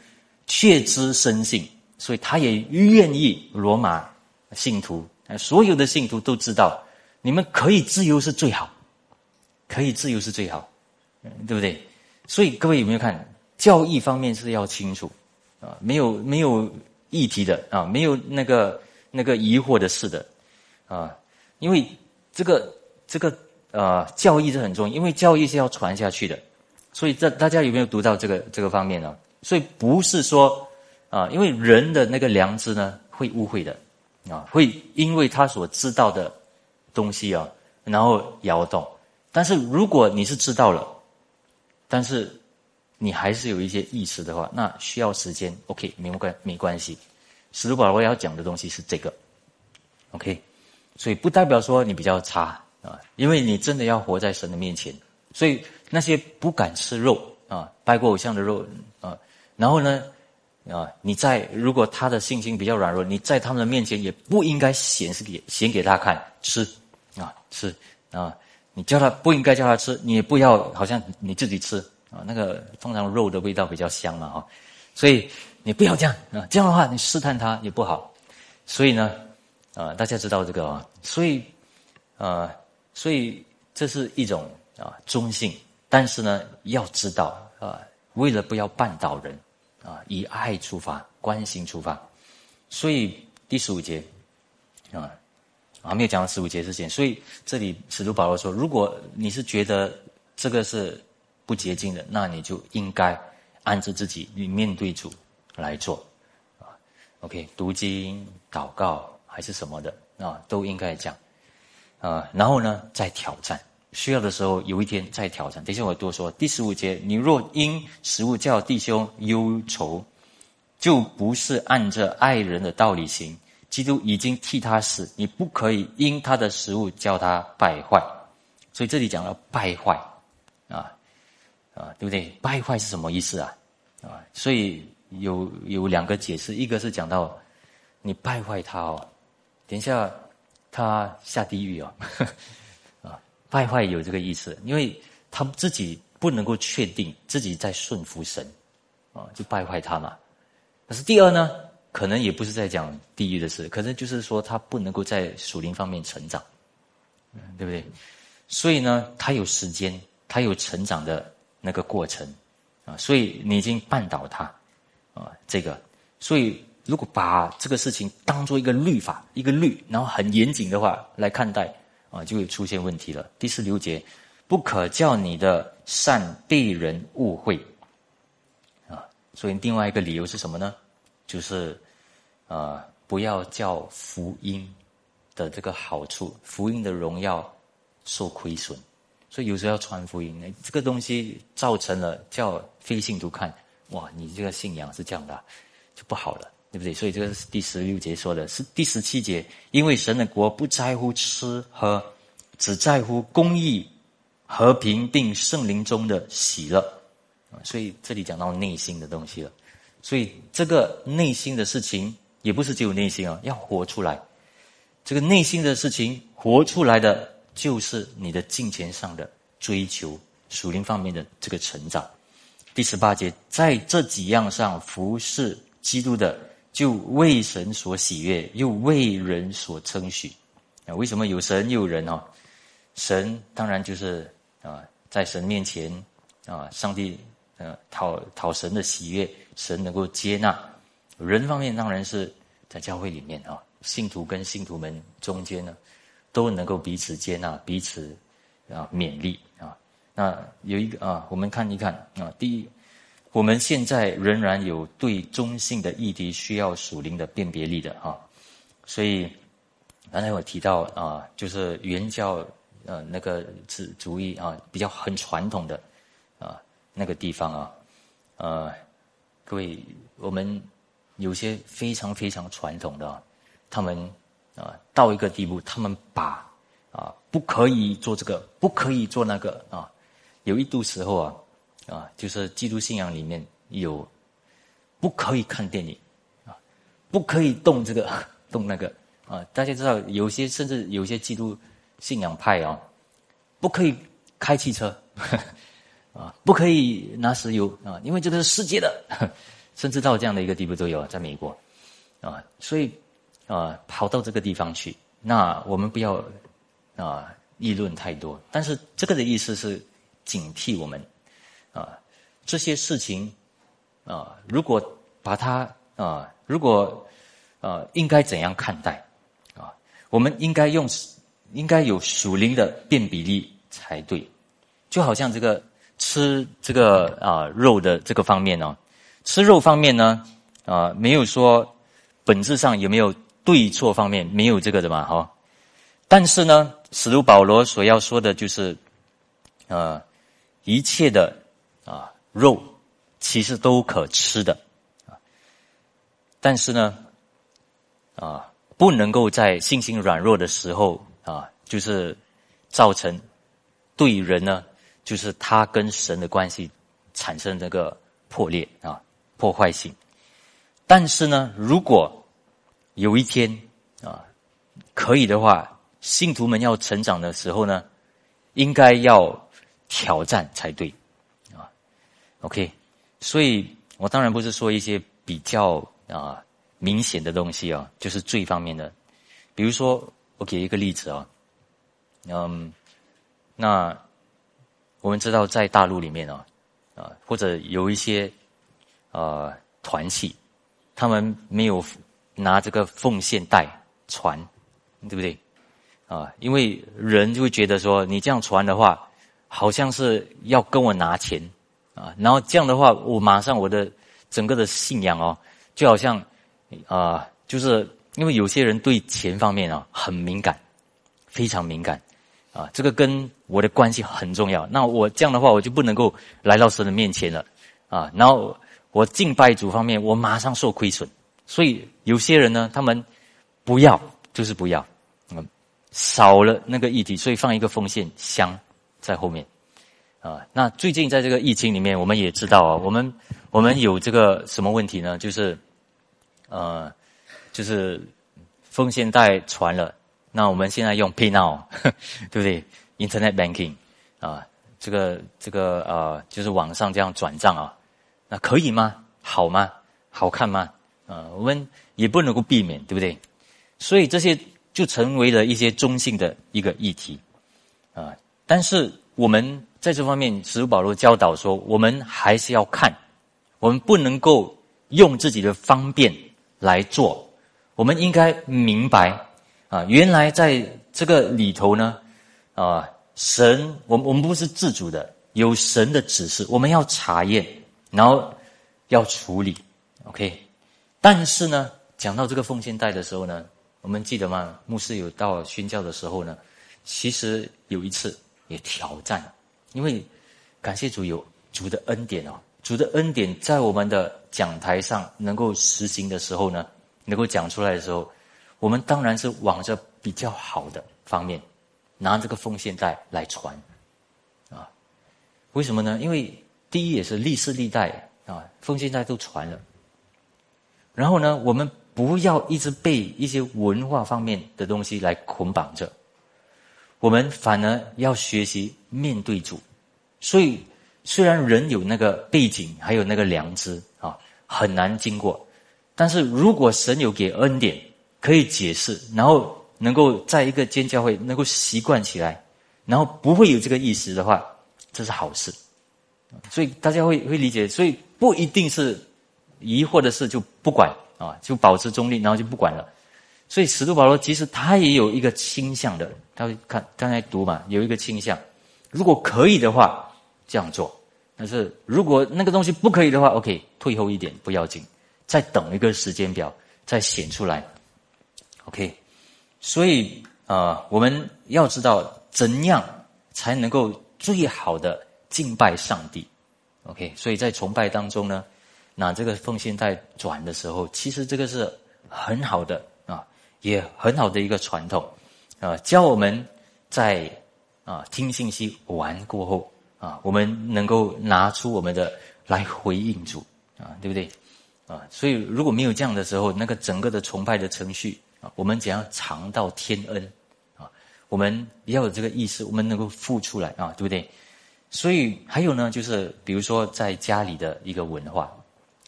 确知深信，所以他也愿意罗马信徒，所有的信徒都知道，你们可以自由是最好，可以自由是最好，对不对？”所以各位有没有看教义方面是要清楚啊？没有没有议题的啊，没有那个那个疑惑的事的啊，因为这个这个呃教义是很重要，因为教义是要传下去的。所以这大家有没有读到这个这个方面呢？所以不是说啊，因为人的那个良知呢会误会的啊，会因为他所知道的东西啊，然后摇动。但是如果你是知道了。但是，你还是有一些意识的话，那需要时间。OK，没关没关系。使徒保罗要讲的东西是这个，OK，所以不代表说你比较差啊，因为你真的要活在神的面前。所以那些不敢吃肉啊，拜过偶像的肉啊，然后呢啊，你在如果他的信心比较软弱，你在他们的面前也不应该显示给显给他看吃啊吃啊。你叫他不应该叫他吃，你也不要好像你自己吃啊。那个通常肉的味道比较香嘛，哈，所以你不要这样啊。这样的话，你试探他也不好。所以呢，啊，大家知道这个啊，所以啊，所以这是一种啊中性，但是呢，要知道啊，为了不要绊倒人啊，以爱出发，关心出发。所以第十五节啊。啊没有讲到十五节之前，所以这里使徒保罗说：如果你是觉得这个是不洁净的，那你就应该按着自己你面对主来做啊。OK，读经、祷告还是什么的啊，都应该讲啊。然后呢，再挑战，需要的时候有一天再挑战。等下我多说。第十五节，你若因食物叫弟兄忧愁，就不是按着爱人的道理行。基督已经替他死，你不可以因他的食物叫他败坏。所以这里讲了败坏，啊啊，对不对？败坏是什么意思啊？啊，所以有有两个解释，一个是讲到你败坏他哦，等一下他下地狱哦，啊，败坏有这个意思，因为他自己不能够确定自己在顺服神，啊，就败坏他嘛。可是第二呢？可能也不是在讲地狱的事，可能就是说他不能够在属灵方面成长，对不对？所以呢，他有时间，他有成长的那个过程啊，所以你已经绊倒他啊，这个，所以如果把这个事情当做一个律法，一个律，然后很严谨的话来看待啊，就会出现问题了。第四六节，不可叫你的善被人误会啊，所以另外一个理由是什么呢？就是，呃，不要叫福音的这个好处、福音的荣耀受亏损，所以有时候要传福音，这个东西造成了叫非信徒看，哇，你这个信仰是这样的，就不好了，对不对？所以这个是第十六节说的，是第十七节，因为神的国不在乎吃喝，只在乎公义、和平并圣灵中的喜乐，所以这里讲到内心的东西了。所以，这个内心的事情也不是只有内心啊，要活出来。这个内心的事情活出来的，就是你的金钱上的追求、属灵方面的这个成长。第十八节，在这几样上服侍基督的，就为神所喜悦，又为人所称许。啊，为什么有神又有人哦？神当然就是啊，在神面前啊，上帝呃讨讨神的喜悦。神能够接纳人方面，当然是在教会里面啊，信徒跟信徒们中间呢，都能够彼此接纳、彼此啊勉励啊。那有一个啊，我们看一看啊，第一，我们现在仍然有对中性的议题需要属灵的辨别力的啊，所以刚才我提到啊，就是原教呃那个主主义啊，比较很传统的啊那个地方啊，呃，各位我们有些非常非常传统的，他们啊到一个地步，他们把啊不可以做这个，不可以做那个啊，有一度时候啊啊，就是基督信仰里面有不可以看电影啊。不可以动这个，动那个啊！大家知道，有些甚至有些基督信仰派啊，不可以开汽车 啊，不可以拿石油啊，因为这个是世界的，甚至到这样的一个地步都有，在美国啊，所以啊，跑到这个地方去，那我们不要啊议论太多。但是这个的意思是警惕我们啊，这些事情啊，如果把它啊。如果，啊，应该怎样看待？啊，我们应该用，应该有属灵的变比例才对。就好像这个吃这个啊肉的这个方面呢，吃肉方面呢，啊，没有说本质上有没有对错方面没有这个的嘛，哈。但是呢，使徒保罗所要说的就是，呃，一切的啊肉其实都可吃的。啊但是呢，啊，不能够在信心软弱的时候啊，就是造成对人呢，就是他跟神的关系产生这个破裂啊，破坏性。但是呢，如果有一天啊，可以的话，信徒们要成长的时候呢，应该要挑战才对啊。OK，所以我当然不是说一些比较。啊，明显的东西啊，就是罪方面的。比如说，我给一个例子啊，嗯，那我们知道在大陆里面啊，啊，或者有一些呃团契，他们没有拿这个奉献带传，对不对？啊，因为人就会觉得说，你这样传的话，好像是要跟我拿钱啊，然后这样的话，我马上我的整个的信仰哦。就好像，啊，就是因为有些人对钱方面啊很敏感，非常敏感，啊，这个跟我的关系很重要。那我这样的话，我就不能够来到神的面前了，啊，然后我敬拜主方面，我马上受亏损。所以有些人呢，他们不要，就是不要，嗯，少了那个议题，所以放一个奉献箱在后面。啊，那最近在这个疫情里面，我们也知道啊，我们我们有这个什么问题呢？就是。呃，就是奉献带传了，那我们现在用 PayNow，对不对？Internet Banking 啊，这个这个呃，就是网上这样转账啊，那可以吗？好吗？好看吗？啊，我们也不能够避免，对不对？所以这些就成为了一些中性的一个议题啊。但是我们在这方面，使徒保罗教导说，我们还是要看，我们不能够用自己的方便。来做，我们应该明白啊，原来在这个里头呢，啊，神，我们我们不是自主的，有神的指示，我们要查验，然后要处理，OK。但是呢，讲到这个奉献带的时候呢，我们记得吗？牧师有到宣教的时候呢，其实有一次也挑战，因为感谢主有主的恩典哦。主的恩典在我们的讲台上能够实行的时候呢，能够讲出来的时候，我们当然是往着比较好的方面拿这个奉献带来传啊。为什么呢？因为第一也是历世历代啊，奉献带都传了。然后呢，我们不要一直被一些文化方面的东西来捆绑着，我们反而要学习面对主，所以。虽然人有那个背景，还有那个良知啊，很难经过。但是如果神有给恩典，可以解释，然后能够在一个尖教会能够习惯起来，然后不会有这个意识的话，这是好事。所以大家会会理解，所以不一定是疑惑的事就不管啊，就保持中立，然后就不管了。所以使徒保罗其实他也有一个倾向的，他会看刚才读嘛，有一个倾向，如果可以的话，这样做。但是如果那个东西不可以的话，OK，退后一点不要紧，再等一个时间表再显出来 OK，所以啊，我们要知道怎样才能够最好的敬拜上帝。OK，所以在崇拜当中呢，拿这个奉献在转的时候，其实这个是很好的啊，也很好的一个传统啊，教我们在啊听信息完过后啊，我们能够拿出我们的来回应主啊，对不对？啊，所以如果没有这样的时候，那个整个的崇拜的程序啊，我们怎样尝到天恩啊？我们要有这个意识，我们能够付出来啊，对不对？所以还有呢，就是比如说在家里的一个文化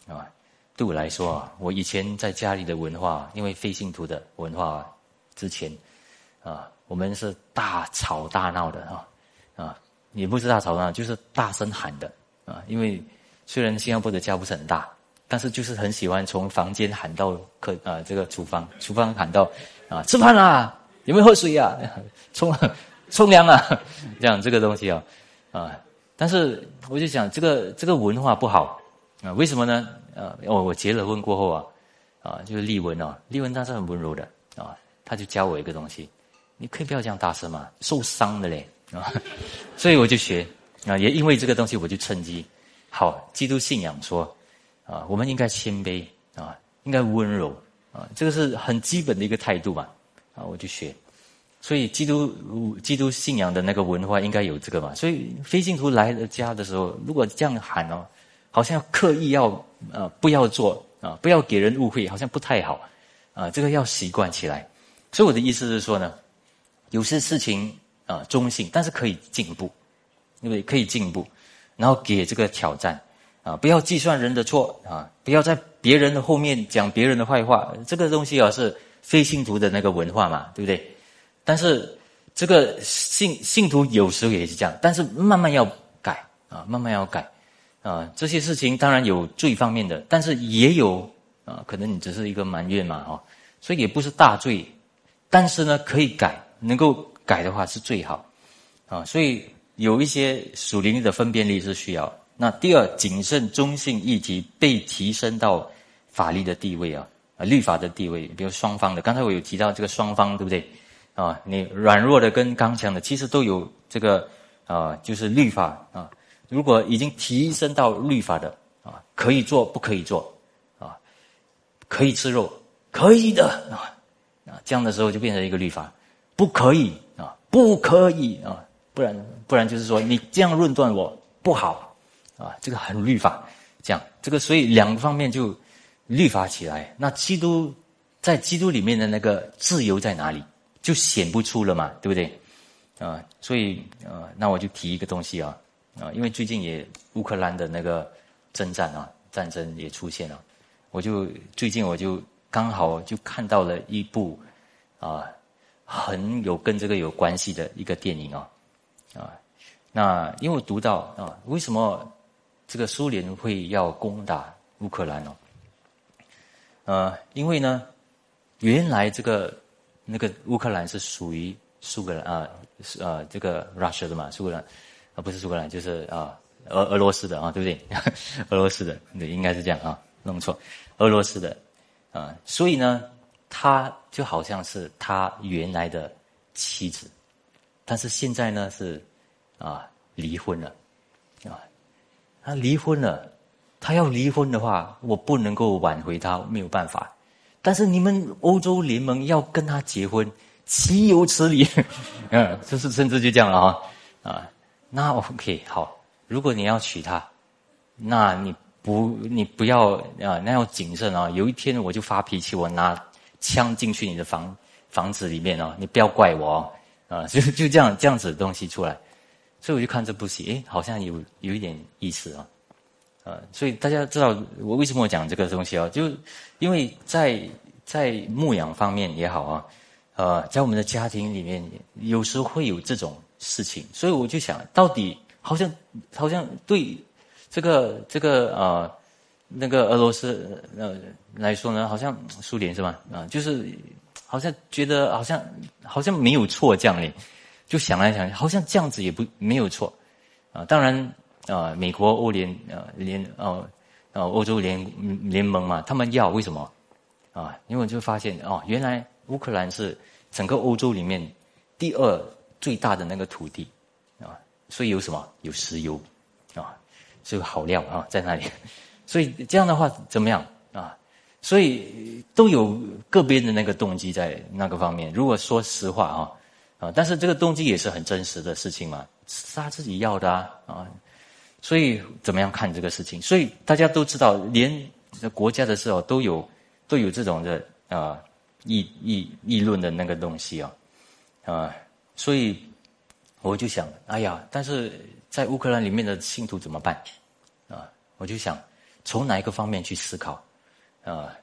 啊，对我来说啊，我以前在家里的文化，因为非信徒的文化之前啊，我们是大吵大闹的啊啊，也不是大吵大闹，就是大声喊的啊，因为虽然新加坡的家不是很大。但是就是很喜欢从房间喊到客啊，这个厨房，厨房喊到啊，吃饭啦，有没有喝水呀？冲冲凉啊，这样这个东西啊啊。但是我就想，这个这个文化不好啊，为什么呢？啊，我我结了婚过后啊啊，就是丽文啊，丽文她是很温柔的啊，他就教我一个东西，你可以不要这样大声嘛，受伤的嘞啊。所以我就学啊，也因为这个东西，我就趁机好基督信仰说。啊，我们应该谦卑啊，应该温柔啊，这个是很基本的一个态度嘛。啊，我就学，所以基督基督信仰的那个文化应该有这个嘛。所以非信徒来了家的时候，如果这样喊哦，好像刻意要呃不要做啊，不要给人误会，好像不太好啊。这个要习惯起来。所以我的意思是说呢，有些事情啊中性，但是可以进步，对不对？可以进步，然后给这个挑战。啊，不要计算人的错啊！不要在别人的后面讲别人的坏话，这个东西啊是非信徒的那个文化嘛，对不对？但是这个信信徒有时候也是这样，但是慢慢要改啊，慢慢要改啊。这些事情当然有罪方面的，但是也有啊，可能你只是一个埋怨嘛，哦，所以也不是大罪，但是呢可以改，能够改的话是最好啊。所以有一些属灵的分辨力是需要。那第二，谨慎中性议题被提升到法律的地位啊，啊，律法的地位，比如双方的，刚才我有提到这个双方，对不对？啊，你软弱的跟刚强的，其实都有这个啊，就是律法啊。如果已经提升到律法的啊，可以做不可以做啊，可以吃肉，可以的啊啊，这样的时候就变成一个律法，不可以啊，不可以啊，不然不然就是说你这样论断我不好。啊，这个很律法，这样这个，所以两个方面就律法起来。那基督在基督里面的那个自由在哪里，就显不出了嘛，对不对？啊，所以啊，那我就提一个东西啊啊，因为最近也乌克兰的那个征战啊，战争也出现了，我就最近我就刚好就看到了一部啊很有跟这个有关系的一个电影啊啊，那因为我读到啊，为什么？这个苏联会要攻打乌克兰哦，呃，因为呢，原来这个那个乌克兰是属于苏格兰啊，呃，这个 Russia 的嘛，苏格兰啊，不是苏格兰，就是啊，俄俄罗斯的啊，对不对？俄罗斯的，对，应该是这样啊，弄错，俄罗斯的啊，所以呢，他就好像是他原来的妻子，但是现在呢是啊离婚了啊。他离婚了，他要离婚的话，我不能够挽回他，没有办法。但是你们欧洲联盟要跟他结婚，岂有此理？嗯，就是甚至就这样了哈啊。那 OK 好，如果你要娶她，那你不你不要啊，那要谨慎啊。有一天我就发脾气，我拿枪进去你的房房子里面哦，你不要怪我啊，就就这样这样子的东西出来。所以我就看这部戏，诶，好像有有一点意思啊，呃，所以大家知道我为什么讲这个东西啊？就因为在在牧养方面也好啊，呃，在我们的家庭里面，有时候会有这种事情，所以我就想到底好像好像对这个这个呃那个俄罗斯呃来说呢，好像苏联是吧？啊，就是好像觉得好像好像没有错这样嘞。就想来想，好像这样子也不没有错，啊，当然啊，美国、欧联、呃联、呃呃欧洲联联盟嘛，他们要为什么？啊，因为我就发现哦，原来乌克兰是整个欧洲里面第二最大的那个土地啊，所以有什么？有石油啊，是个好料啊，在那里。所以这样的话怎么样啊？所以都有个别的那个动机在那个方面。如果说实话啊啊，但是这个动机也是很真实的事情嘛，是他自己要的啊啊。所以怎么样看这个事情？所以大家都知道，连国家的时候都有都有这种的啊议议议论的那个东西啊啊。所以我就想，哎呀，但是在乌克兰里面的信徒怎么办啊？我就想从哪一个方面去思考啊？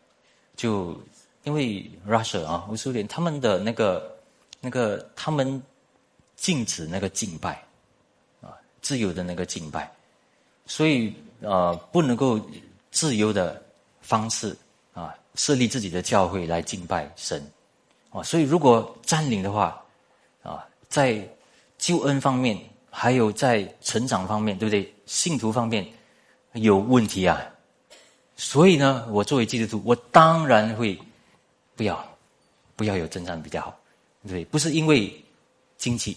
就因为 Russia 啊，乌苏联他们的那个那个他们禁止那个敬拜啊，自由的那个敬拜。所以，呃，不能够自由的方式啊，设立自己的教会来敬拜神，啊，所以如果占领的话，啊，在救恩方面，还有在成长方面，对不对？信徒方面有问题啊，所以呢，我作为基督徒，我当然会不要，不要有征战比较好，对不对？不是因为经济，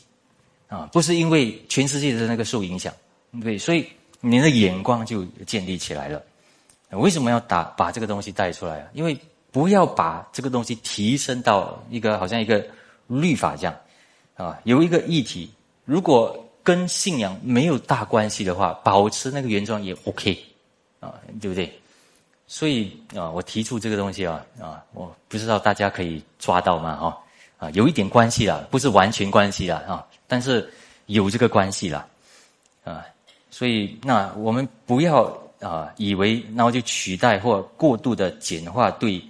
啊，不是因为全世界的那个受影响，对，所以。你的眼光就建立起来了。为什么要打把这个东西带出来啊？因为不要把这个东西提升到一个好像一个律法这样啊。有一个议题，如果跟信仰没有大关系的话，保持那个原状也 OK 啊，对不对？所以啊，我提出这个东西啊啊，我不知道大家可以抓到吗？哈啊，有一点关系啦，不是完全关系啦啊，但是有这个关系啦啊。所以，那我们不要啊，以为然后就取代或过度的简化对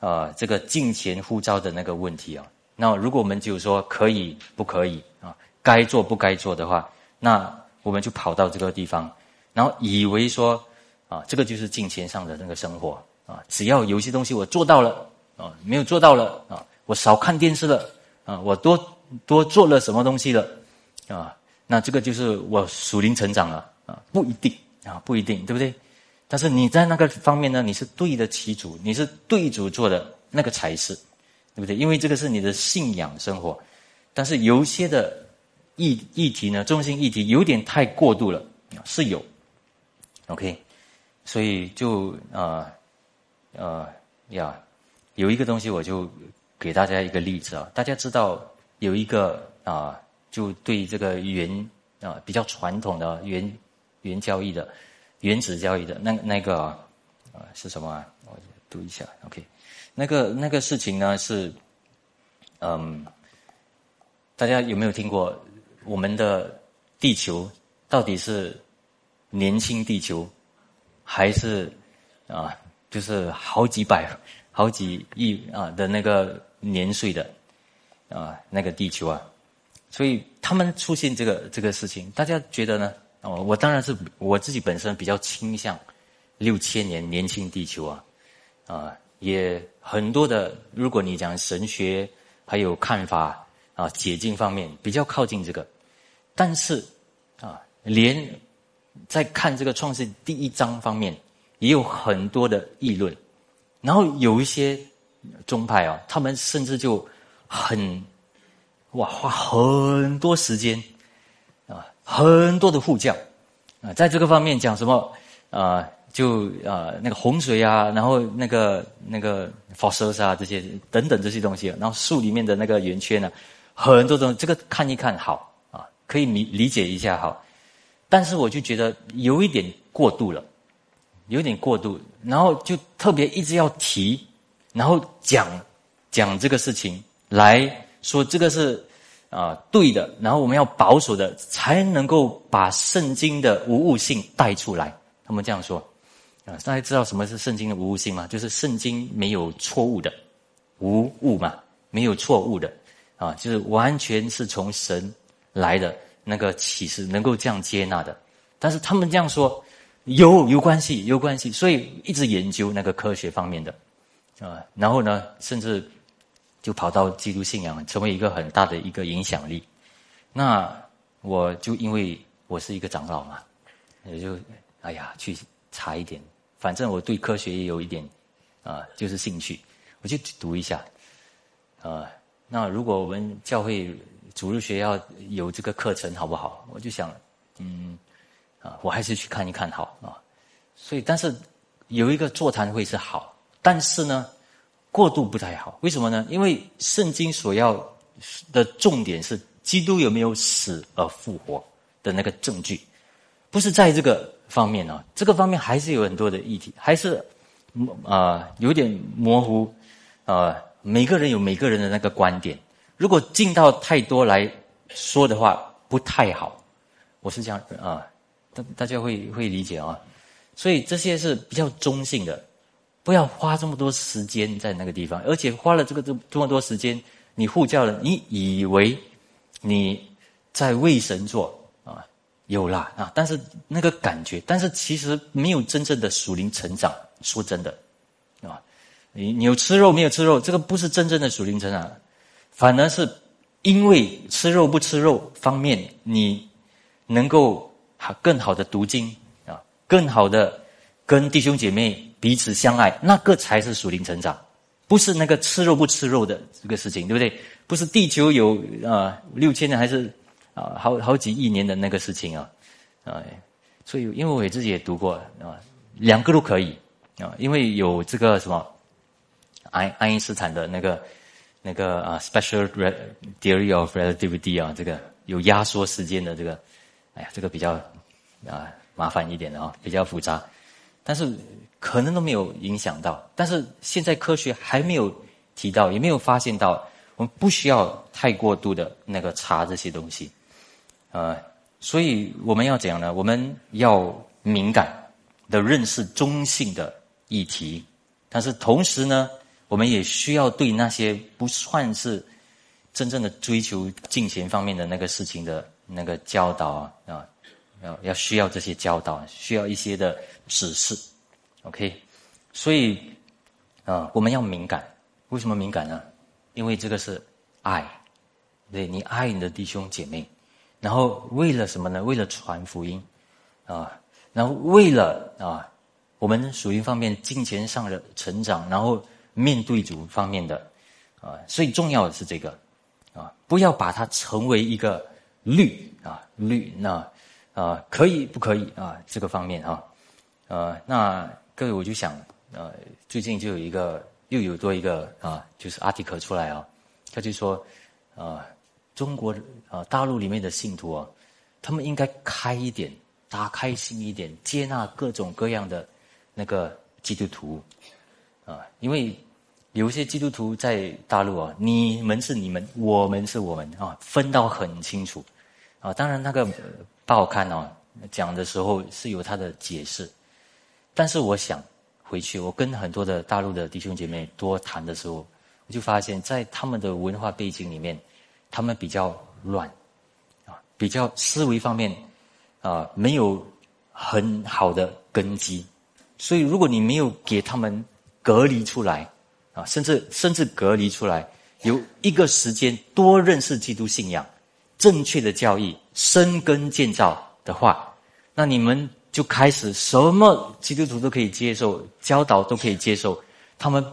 啊这个金钱呼召的那个问题啊。那如果我们就说可以不可以啊，该做不该做的话，那我们就跑到这个地方，然后以为说啊，这个就是金钱上的那个生活啊，只要有些东西我做到了啊，没有做到了啊，我少看电视了啊，我多多做了什么东西了啊。那这个就是我属灵成长了啊，不一定啊，不一定，对不对？但是你在那个方面呢，你是对得起主，你是对主做的那个才是，对不对？因为这个是你的信仰生活。但是有些的议议题呢，中心议题有点太过度了，是有。OK，所以就啊呃呀，有一个东西我就给大家一个例子啊，大家知道有一个啊。就对这个原啊比较传统的原原交易的原子交易的那那个啊是什么啊？我读一下，OK，那个那个事情呢是嗯，大家有没有听过？我们的地球到底是年轻地球，还是啊就是好几百好几亿啊的那个年岁的啊那个地球啊？所以他们出现这个这个事情，大家觉得呢？哦，我当然是我自己本身比较倾向六千年年轻地球啊，啊，也很多的。如果你讲神学还有看法啊，解禁方面比较靠近这个，但是啊，连在看这个创世第一章方面也有很多的议论，然后有一些宗派啊，他们甚至就很。哇，花很多时间啊，很多的护教啊，在这个方面讲什么啊，就啊那个洪水啊，然后那个那个 f o s s 啊这些等等这些东西，然后树里面的那个圆圈呢，很多种，这个看一看好啊，可以理理解一下好，但是我就觉得有一点过度了，有点过度，然后就特别一直要提，然后讲讲这个事情来。说这个是啊对的，然后我们要保守的，才能够把圣经的无误性带出来。他们这样说啊，大家知道什么是圣经的无误性吗？就是圣经没有错误的，无误嘛，没有错误的啊，就是完全是从神来的那个启示，能够这样接纳的。但是他们这样说有有关系，有关系，所以一直研究那个科学方面的啊，然后呢，甚至。就跑到基督信仰，成为一个很大的一个影响力。那我就因为我是一个长老嘛，也就哎呀去查一点，反正我对科学也有一点啊，就是兴趣，我就读一下呃，那如果我们教会主日学要有这个课程，好不好？我就想，嗯，啊，我还是去看一看好啊。所以，但是有一个座谈会是好，但是呢，过度不太好。为什么呢？因为圣经所要的重点是基督有没有死而复活的那个证据，不是在这个方面啊。这个方面还是有很多的议题，还是啊有点模糊啊。每个人有每个人的那个观点，如果进到太多来说的话，不太好。我是这样啊，大大家会会理解啊。所以这些是比较中性的，不要花这么多时间在那个地方，而且花了这个这这么多时间，你护教了，你以为你在为神做啊，有啦啊，但是那个感觉，但是其实没有真正的属灵成长。说真的，啊，你你有吃肉没有吃肉，这个不是真正的属灵成长，反而是因为吃肉不吃肉方面，你能够好更好的读经啊。更好的跟弟兄姐妹彼此相爱，那个才是属灵成长，不是那个吃肉不吃肉的这个事情，对不对？不是地球有啊六千年还是啊好好几亿年的那个事情啊啊，所以因为我自己也读过啊，两个都可以啊，因为有这个什么爱爱因斯坦的那个那个啊 special theory of relativity 啊，这个有压缩时间的这个，哎呀，这个比较啊。麻烦一点的啊，比较复杂，但是可能都没有影响到。但是现在科学还没有提到，也没有发现到，我们不需要太过度的那个查这些东西，呃，所以我们要怎样呢？我们要敏感的认识中性的议题，但是同时呢，我们也需要对那些不算是真正的追求金钱方面的那个事情的那个教导啊啊。要要需要这些教导，需要一些的指示，OK，所以啊，我们要敏感。为什么敏感呢？因为这个是爱，对你爱你的弟兄姐妹，然后为了什么呢？为了传福音啊，然后为了啊，我们属于方面金钱上的成长，然后面对主方面的啊，所以重要的是这个啊，不要把它成为一个律啊律那。啊，可以不可以啊？这个方面啊，呃，那各位我就想，呃，最近就有一个又有多一个啊，就是 article 出来啊，他就说，啊，中国啊大陆里面的信徒啊，他们应该开一点，打开心一点，接纳各种各样的那个基督徒啊，因为有些基督徒在大陆啊，你们是你们，我们是我们啊，分到很清楚啊，当然那个。报刊哦，讲的时候是有他的解释，但是我想回去，我跟很多的大陆的弟兄姐妹多谈的时候，我就发现，在他们的文化背景里面，他们比较乱，啊，比较思维方面啊没有很好的根基，所以如果你没有给他们隔离出来，啊，甚至甚至隔离出来，有一个时间多认识基督信仰。正确的教义，生根建造的话，那你们就开始什么基督徒都可以接受，教导都可以接受，他们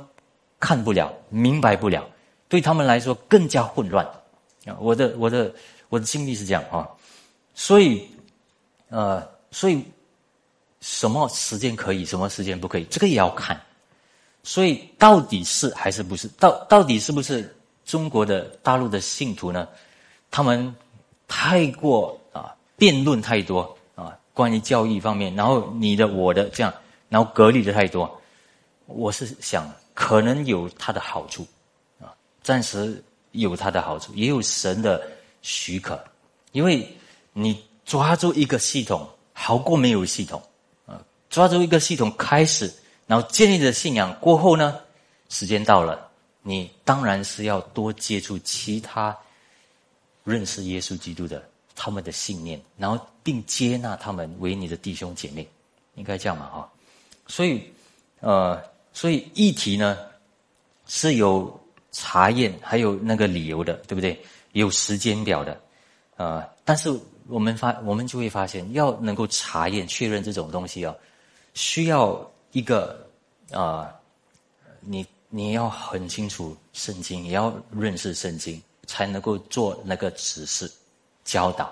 看不了，明白不了，对他们来说更加混乱。啊，我的我的我的经历是这样啊，所以，呃，所以什么时间可以，什么时间不可以，这个也要看。所以到底是还是不是？到到底是不是中国的大陆的信徒呢？他们太过啊，辩论太多，关于教育方面，然后你的我的这样，然后隔离的太多。我是想，可能有它的好处啊，暂时有它的好处，也有神的许可。因为你抓住一个系统，好过没有系统啊。抓住一个系统开始，然后建立的信仰过后呢，时间到了，你当然是要多接触其他。认识耶稣基督的他们的信念，然后并接纳他们为你的弟兄姐妹，应该这样嘛？哈，所以，呃，所以议题呢是有查验，还有那个理由的，对不对？有时间表的，呃，但是我们发，我们就会发现，要能够查验确认这种东西啊，需要一个啊，你你要很清楚圣经，也要认识圣经，才能够做那个指示、教导。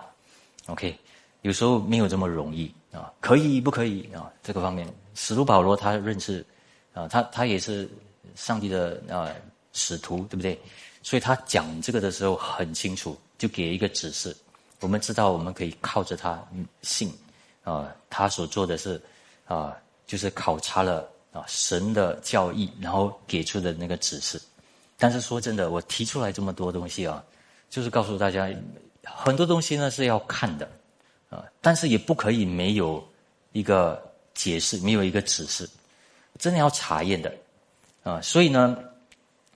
OK，有时候没有这么容易啊，可以不可以啊？这个方面，使徒保罗他认识啊，他他也是上帝的啊使徒，对不对？所以他讲这个的时候很清楚，就给一个指示。我们知道，我们可以靠着他信啊，他所做的是啊，就是考察了。啊，神的教义，然后给出的那个指示。但是说真的，我提出来这么多东西啊，就是告诉大家，很多东西呢是要看的啊，但是也不可以没有一个解释，没有一个指示，真的要查验的啊。所以呢，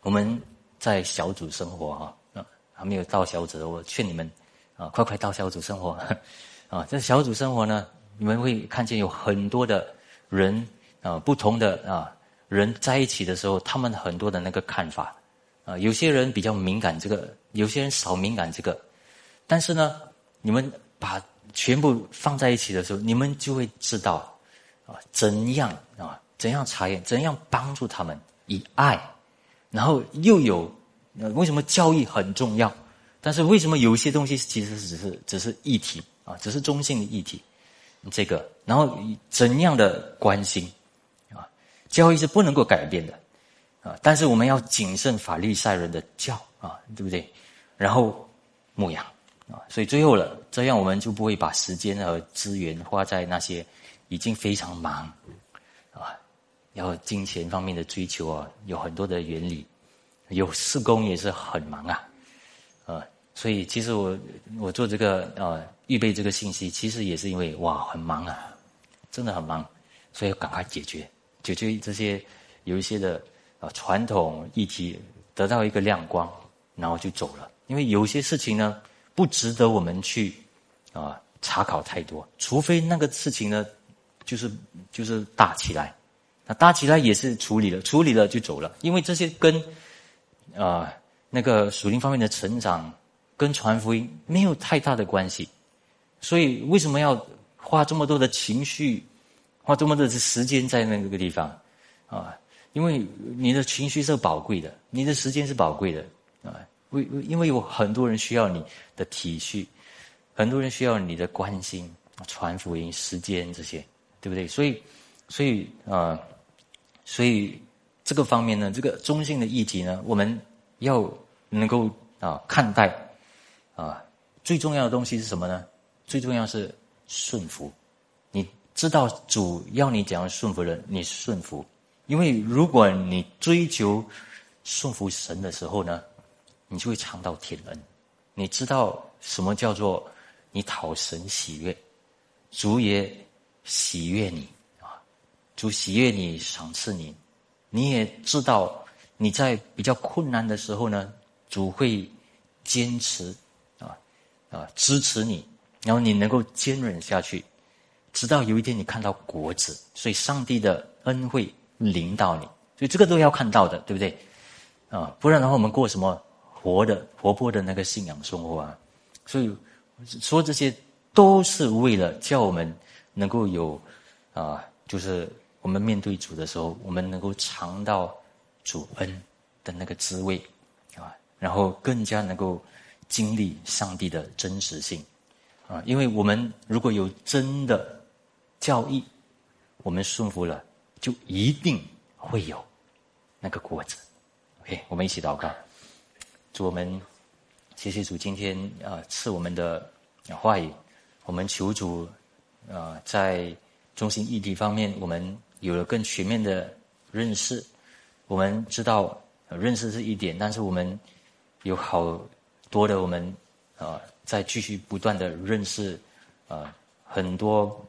我们在小组生活哈啊，还没有到小组，我劝你们啊，快快到小组生活 啊。在小组生活呢，你们会看见有很多的人。啊，不同的啊人在一起的时候，他们很多的那个看法，啊，有些人比较敏感这个，有些人少敏感这个，但是呢，你们把全部放在一起的时候，你们就会知道，啊，怎样啊，怎样查验，怎样帮助他们以爱，然后又有，为什么教育很重要？但是为什么有些东西其实只是只是议题啊，只是中性的议题，这个，然后怎样的关心啊？教育是不能够改变的，啊！但是我们要谨慎法律赛人的教啊，对不对？然后牧养所以最后了，这样我们就不会把时间和资源花在那些已经非常忙啊，然后金钱方面的追求啊，有很多的原理，有施工也是很忙啊，啊！所以其实我我做这个啊，预备这个信息，其实也是因为哇，很忙啊，真的很忙，所以要赶快解决。解决这些有一些的啊传统议题得到一个亮光，然后就走了。因为有些事情呢不值得我们去啊查考太多，除非那个事情呢就是就是大起来，那大起来也是处理了，处理了就走了。因为这些跟啊那个属灵方面的成长跟传福音没有太大的关系，所以为什么要花这么多的情绪？花这么多的时间在那个地方，啊，因为你的情绪是宝贵的，你的时间是宝贵的，啊，为因为有很多人需要你的体恤，很多人需要你的关心、传福音、时间这些，对不对？所以，所以啊，所以这个方面呢，这个中性的议题呢，我们要能够啊看待，啊，最重要的东西是什么呢？最重要是顺服。你知道主要你怎样顺服人，你顺服。因为如果你追求顺服神的时候呢，你就会尝到天恩。你知道什么叫做你讨神喜悦，主也喜悦你啊，主喜悦你，赏赐你。你也知道你在比较困难的时候呢，主会坚持啊啊支持你，然后你能够坚忍下去。直到有一天你看到果子，所以上帝的恩惠临到你，所以这个都要看到的，对不对？啊，不然的话，我们过什么活的、活泼的那个信仰生活啊？所以说这些都是为了叫我们能够有啊，就是我们面对主的时候，我们能够尝到主恩的那个滋味啊，然后更加能够经历上帝的真实性啊，因为我们如果有真的。教义，我们顺服了，就一定会有那个果子。OK，我们一起祷告，祝我们谢谢主今天啊赐我们的话语，我们求主啊在中心议题方面，我们有了更全面的认识。我们知道认识是一点，但是我们有好多的我们啊在继续不断的认识啊很多。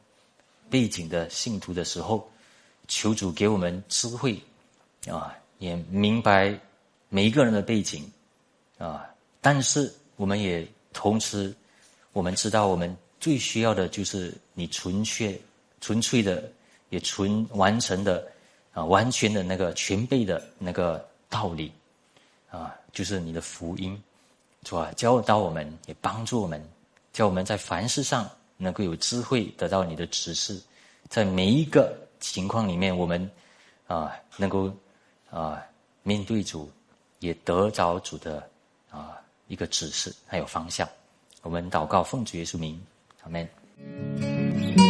背景的信徒的时候，求主给我们智慧，啊，也明白每一个人的背景，啊，但是我们也同时，我们知道我们最需要的就是你纯确、纯粹的，也纯完成的，啊，完全的那个全备的那个道理，啊，就是你的福音，是吧？教导我们，也帮助我们，叫我们在凡事上。能够有智慧得到你的指示，在每一个情况里面，我们啊能够啊面对主，也得着主的一个指示，还有方向，我们祷告奉主耶稣名，阿门。